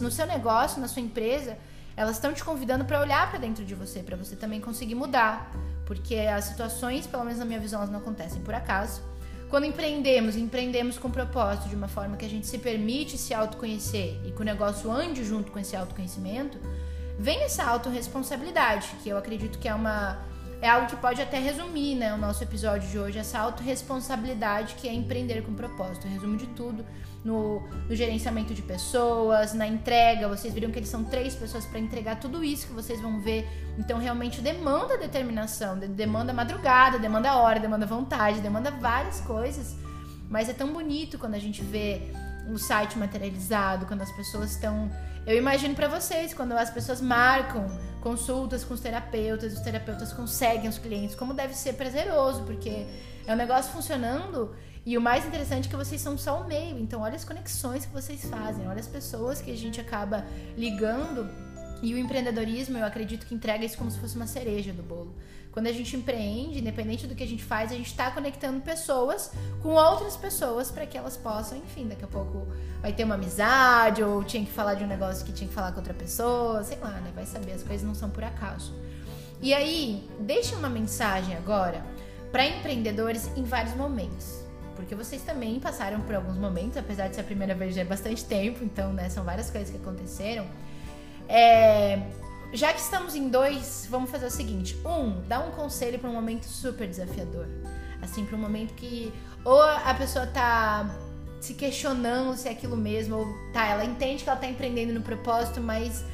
Speaker 1: no seu negócio, na sua empresa, elas estão te convidando para olhar para dentro de você, para você também conseguir mudar, porque as situações, pelo menos na minha visão, elas não acontecem por acaso. Quando empreendemos, empreendemos com propósito, de uma forma que a gente se permite se autoconhecer e que o negócio ande junto com esse autoconhecimento, vem essa autorresponsabilidade, que eu acredito que é uma é algo que pode até resumir, né, o nosso episódio de hoje, essa autorresponsabilidade que é empreender com propósito. Resumo de tudo no, no, gerenciamento de pessoas, na entrega. Vocês viram que eles são três pessoas para entregar tudo isso que vocês vão ver. Então, realmente demanda determinação, demanda madrugada, demanda hora, demanda vontade, demanda várias coisas. Mas é tão bonito quando a gente vê o site materializado, quando as pessoas estão. Eu imagino para vocês, quando as pessoas marcam consultas com os terapeutas, os terapeutas conseguem os clientes, como deve ser prazeroso, porque é um negócio funcionando e o mais interessante é que vocês são só o meio. Então, olha as conexões que vocês fazem, olha as pessoas que a gente acaba ligando. E o empreendedorismo, eu acredito que entrega isso como se fosse uma cereja do bolo. Quando a gente empreende, independente do que a gente faz, a gente está conectando pessoas com outras pessoas para que elas possam, enfim, daqui a pouco vai ter uma amizade ou tinha que falar de um negócio que tinha que falar com outra pessoa, sei lá, né? Vai saber, as coisas não são por acaso. E aí, deixe uma mensagem agora para empreendedores em vários momentos porque vocês também passaram por alguns momentos, apesar de ser a primeira vez já é bastante tempo, então, né, são várias coisas que aconteceram. É, já que estamos em dois, vamos fazer o seguinte: um, dá um conselho para um momento super desafiador, assim, para um momento que ou a pessoa tá se questionando se é aquilo mesmo, ou tá, ela entende que ela tá empreendendo no propósito, mas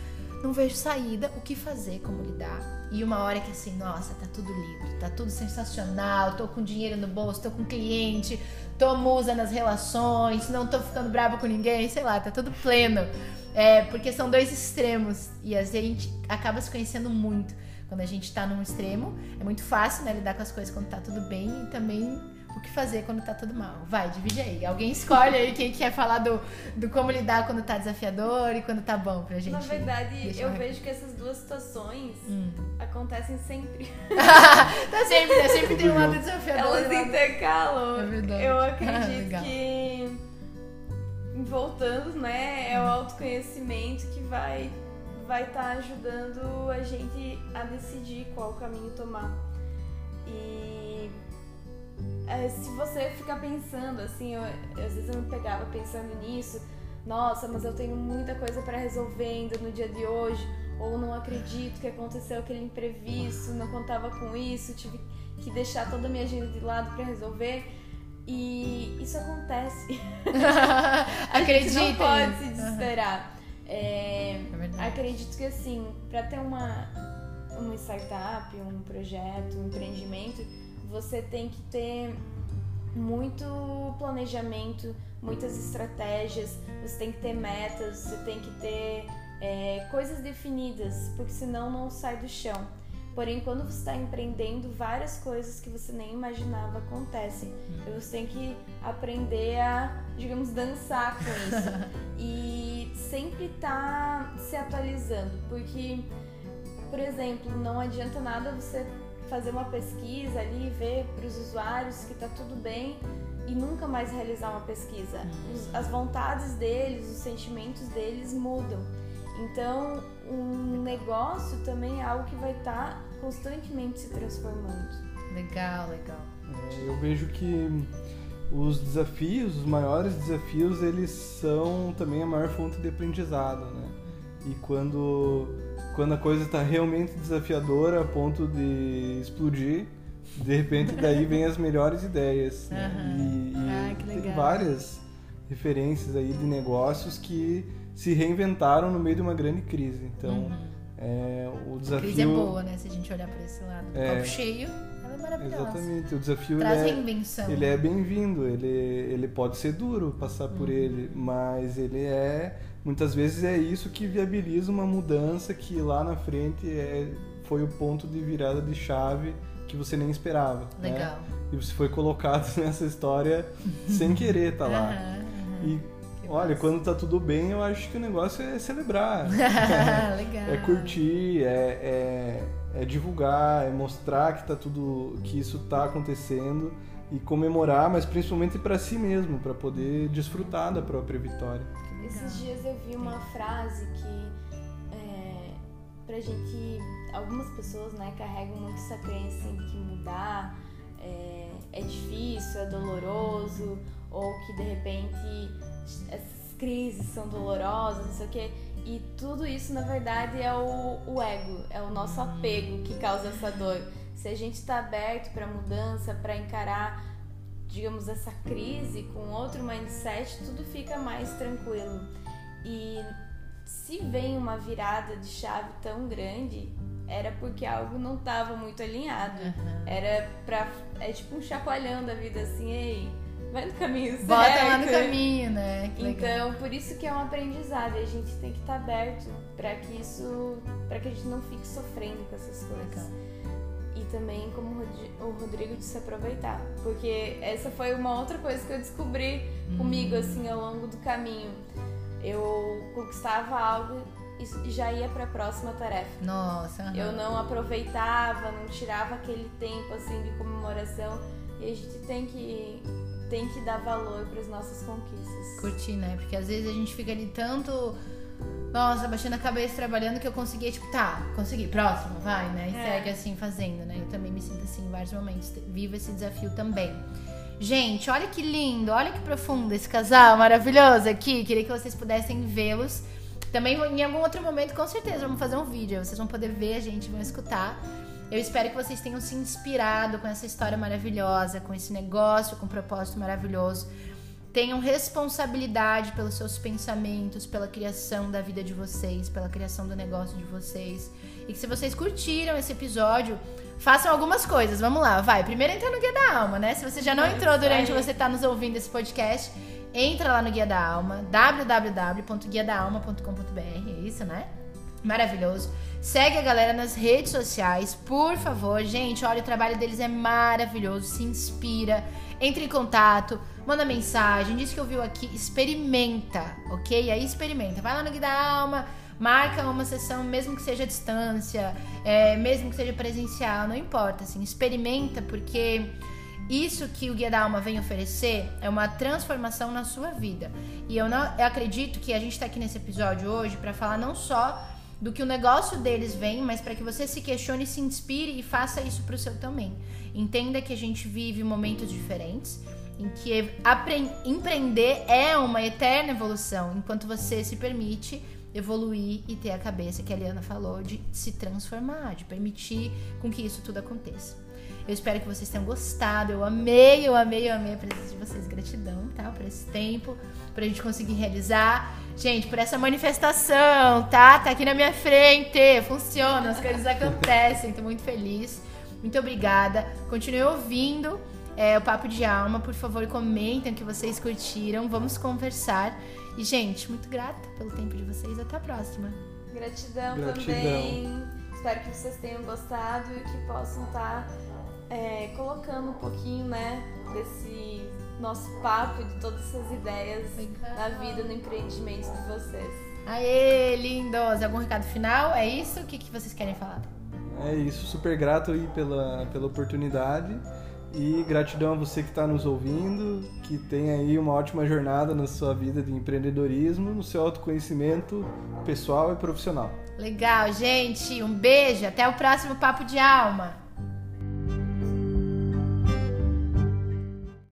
Speaker 1: não vejo saída, o que fazer, como lidar. E uma hora que assim, nossa, tá tudo lindo, tá tudo sensacional, tô com dinheiro no bolso, tô com cliente, tô musa nas relações, não tô ficando brava com ninguém, sei lá, tá tudo pleno. É, porque são dois extremos e a gente acaba se conhecendo muito. Quando a gente tá num extremo, é muito fácil, né, lidar com as coisas quando tá tudo bem e também o que fazer quando tá tudo mal. Vai, divide aí. Alguém escolhe aí quem quer falar do, do como lidar quando tá desafiador e quando tá bom pra gente. Na
Speaker 3: verdade, eu vejo que essas duas situações hum. acontecem sempre.
Speaker 1: tá sempre, né? Sempre tem um lado desafiador.
Speaker 3: Elas intercalam. É verdade. Eu acredito ah, que voltando, né, é o autoconhecimento que vai vai estar tá ajudando a gente a decidir qual caminho tomar. E é, se você ficar pensando, assim, eu, às vezes eu me pegava pensando nisso, nossa, mas eu tenho muita coisa para resolver ainda no dia de hoje, ou não acredito que aconteceu aquele imprevisto, não contava com isso, tive que deixar toda a minha agenda de lado para resolver. E isso acontece.
Speaker 1: Acredite.
Speaker 3: não pode se desesperar. Uhum. É, é acredito que assim, para ter uma, uma startup, um projeto, um empreendimento, você tem que ter muito planejamento, muitas estratégias, você tem que ter metas, você tem que ter é, coisas definidas, porque senão não sai do chão. Porém, quando você está empreendendo, várias coisas que você nem imaginava acontecem. Uhum. Então, você tem que aprender a, digamos, dançar com isso. e sempre estar tá se atualizando, porque, por exemplo, não adianta nada você fazer uma pesquisa ali, ver para os usuários que está tudo bem e nunca mais realizar uma pesquisa. Os, as vontades deles, os sentimentos deles mudam. Então, um negócio também é algo que vai estar tá constantemente se transformando.
Speaker 1: Legal, legal.
Speaker 2: É, eu vejo que os desafios, os maiores desafios, eles são também a maior fonte de aprendizado, né? E quando quando a coisa está realmente desafiadora a ponto de explodir, de repente daí vem as melhores ideias. Né? E, e
Speaker 1: ah,
Speaker 2: tem várias referências aí de negócios que se reinventaram no meio de uma grande crise. Então, uhum. é, o desafio... A
Speaker 1: crise é boa, né? Se a gente olhar para esse lado. É... Copo cheio, ela é maravilhosa.
Speaker 2: Exatamente. O desafio
Speaker 1: Traz
Speaker 2: ele é,
Speaker 1: reinvenção.
Speaker 2: ele é bem-vindo. Ele, ele pode ser duro passar por uhum. ele, mas ele é muitas vezes é isso que viabiliza uma mudança que lá na frente é, foi o ponto de virada de chave que você nem esperava.
Speaker 1: Né? Legal.
Speaker 2: Né? E você foi colocado nessa história sem querer tá lá. Uhum, uhum. E Olha, quando tá tudo bem, eu acho que o negócio é celebrar.
Speaker 1: Legal.
Speaker 2: É curtir, é, é, é, divulgar, é mostrar que tá tudo, que isso tá acontecendo e comemorar, mas principalmente para si mesmo, para poder desfrutar da própria vitória.
Speaker 3: Esses dias eu vi uma frase que é, pra gente. Algumas pessoas né, carregam muito essa crença em que mudar é, é difícil, é doloroso, ou que de repente essas crises são dolorosas, não sei o quê. E tudo isso, na verdade, é o, o ego, é o nosso apego que causa essa dor. Se a gente está aberto para mudança, para encarar, digamos, essa crise com outro mindset, tudo fica mais tranquilo. E se vem uma virada de chave tão grande, era porque algo não estava muito alinhado. Uhum. Era pra. É tipo um chacoalhão da vida assim, ei, vai no caminho certo.
Speaker 1: Bota lá no caminho, né?
Speaker 3: Que então, legal. por isso que é um aprendizado. E a gente tem que estar tá aberto para que isso. para que a gente não fique sofrendo com essas coisas. Legal. E também, como o Rodrigo disse, aproveitar. Porque essa foi uma outra coisa que eu descobri hum. comigo, assim, ao longo do caminho. Eu conquistava algo e já ia para a próxima tarefa.
Speaker 1: Nossa. Uhum.
Speaker 3: Eu não aproveitava, não tirava aquele tempo assim de comemoração. E a gente tem que tem que dar valor para as nossas conquistas.
Speaker 1: Curtir, né? Porque às vezes a gente fica ali tanto nossa, baixando a cabeça trabalhando que eu conseguia, tipo, tá, consegui, próximo, vai, né? E é. segue assim fazendo, né? Eu também me sinto assim em vários momentos. Vivo esse desafio também. Gente, olha que lindo, olha que profundo esse casal maravilhoso aqui. Queria que vocês pudessem vê-los. Também em algum outro momento, com certeza, vamos fazer um vídeo. Vocês vão poder ver a gente, vão escutar. Eu espero que vocês tenham se inspirado com essa história maravilhosa, com esse negócio, com um propósito maravilhoso. Tenham responsabilidade pelos seus pensamentos, pela criação da vida de vocês, pela criação do negócio de vocês. E que se vocês curtiram esse episódio, façam algumas coisas. Vamos lá, vai. Primeiro entra no Guia da Alma, né? Se você já não entrou durante você estar tá nos ouvindo esse podcast, entra lá no Guia da Alma, www.guiadaalma.com.br, é isso, né? Maravilhoso. Segue a galera nas redes sociais, por favor. Gente, olha, o trabalho deles é maravilhoso. Se inspira, entre em contato, manda mensagem, diz que ouviu aqui, experimenta, ok? Aí experimenta. Vai lá no Guia da Alma, marca uma sessão, mesmo que seja à distância, é, mesmo que seja presencial, não importa, assim, experimenta, porque isso que o Guia da Alma vem oferecer é uma transformação na sua vida. E eu, não, eu acredito que a gente está aqui nesse episódio hoje para falar não só do que o negócio deles vem, mas para que você se questione, se inspire e faça isso para o seu também. Entenda que a gente vive momentos diferentes, em que empreender é uma eterna evolução, enquanto você se permite evoluir e ter a cabeça que a Liana falou de se transformar, de permitir com que isso tudo aconteça. Eu espero que vocês tenham gostado. Eu amei, eu amei, eu amei a presença de vocês. Gratidão, tá? Por esse tempo, pra gente conseguir realizar. Gente, por essa manifestação, tá? Tá aqui na minha frente. Funciona, as coisas acontecem. Tô muito feliz. Muito obrigada. Continue ouvindo é, o Papo de Alma. Por favor, comentem o que vocês curtiram. Vamos conversar. E, gente, muito grata pelo tempo de vocês. Até a próxima.
Speaker 3: Gratidão, Gratidão. também. Espero que vocês tenham gostado e que possam estar tá é, colocando um pouquinho, né, desse nosso papo, de todas essas ideias na vida, no empreendimento de vocês.
Speaker 1: Aê, lindos! Algum recado final? É isso? O que, que vocês querem falar?
Speaker 2: É isso, super grato aí pela, pela oportunidade e gratidão a você que está nos ouvindo, que tem aí uma ótima jornada na sua vida de empreendedorismo, no seu autoconhecimento pessoal e profissional.
Speaker 1: Legal, gente. Um beijo. Até o próximo Papo de Alma.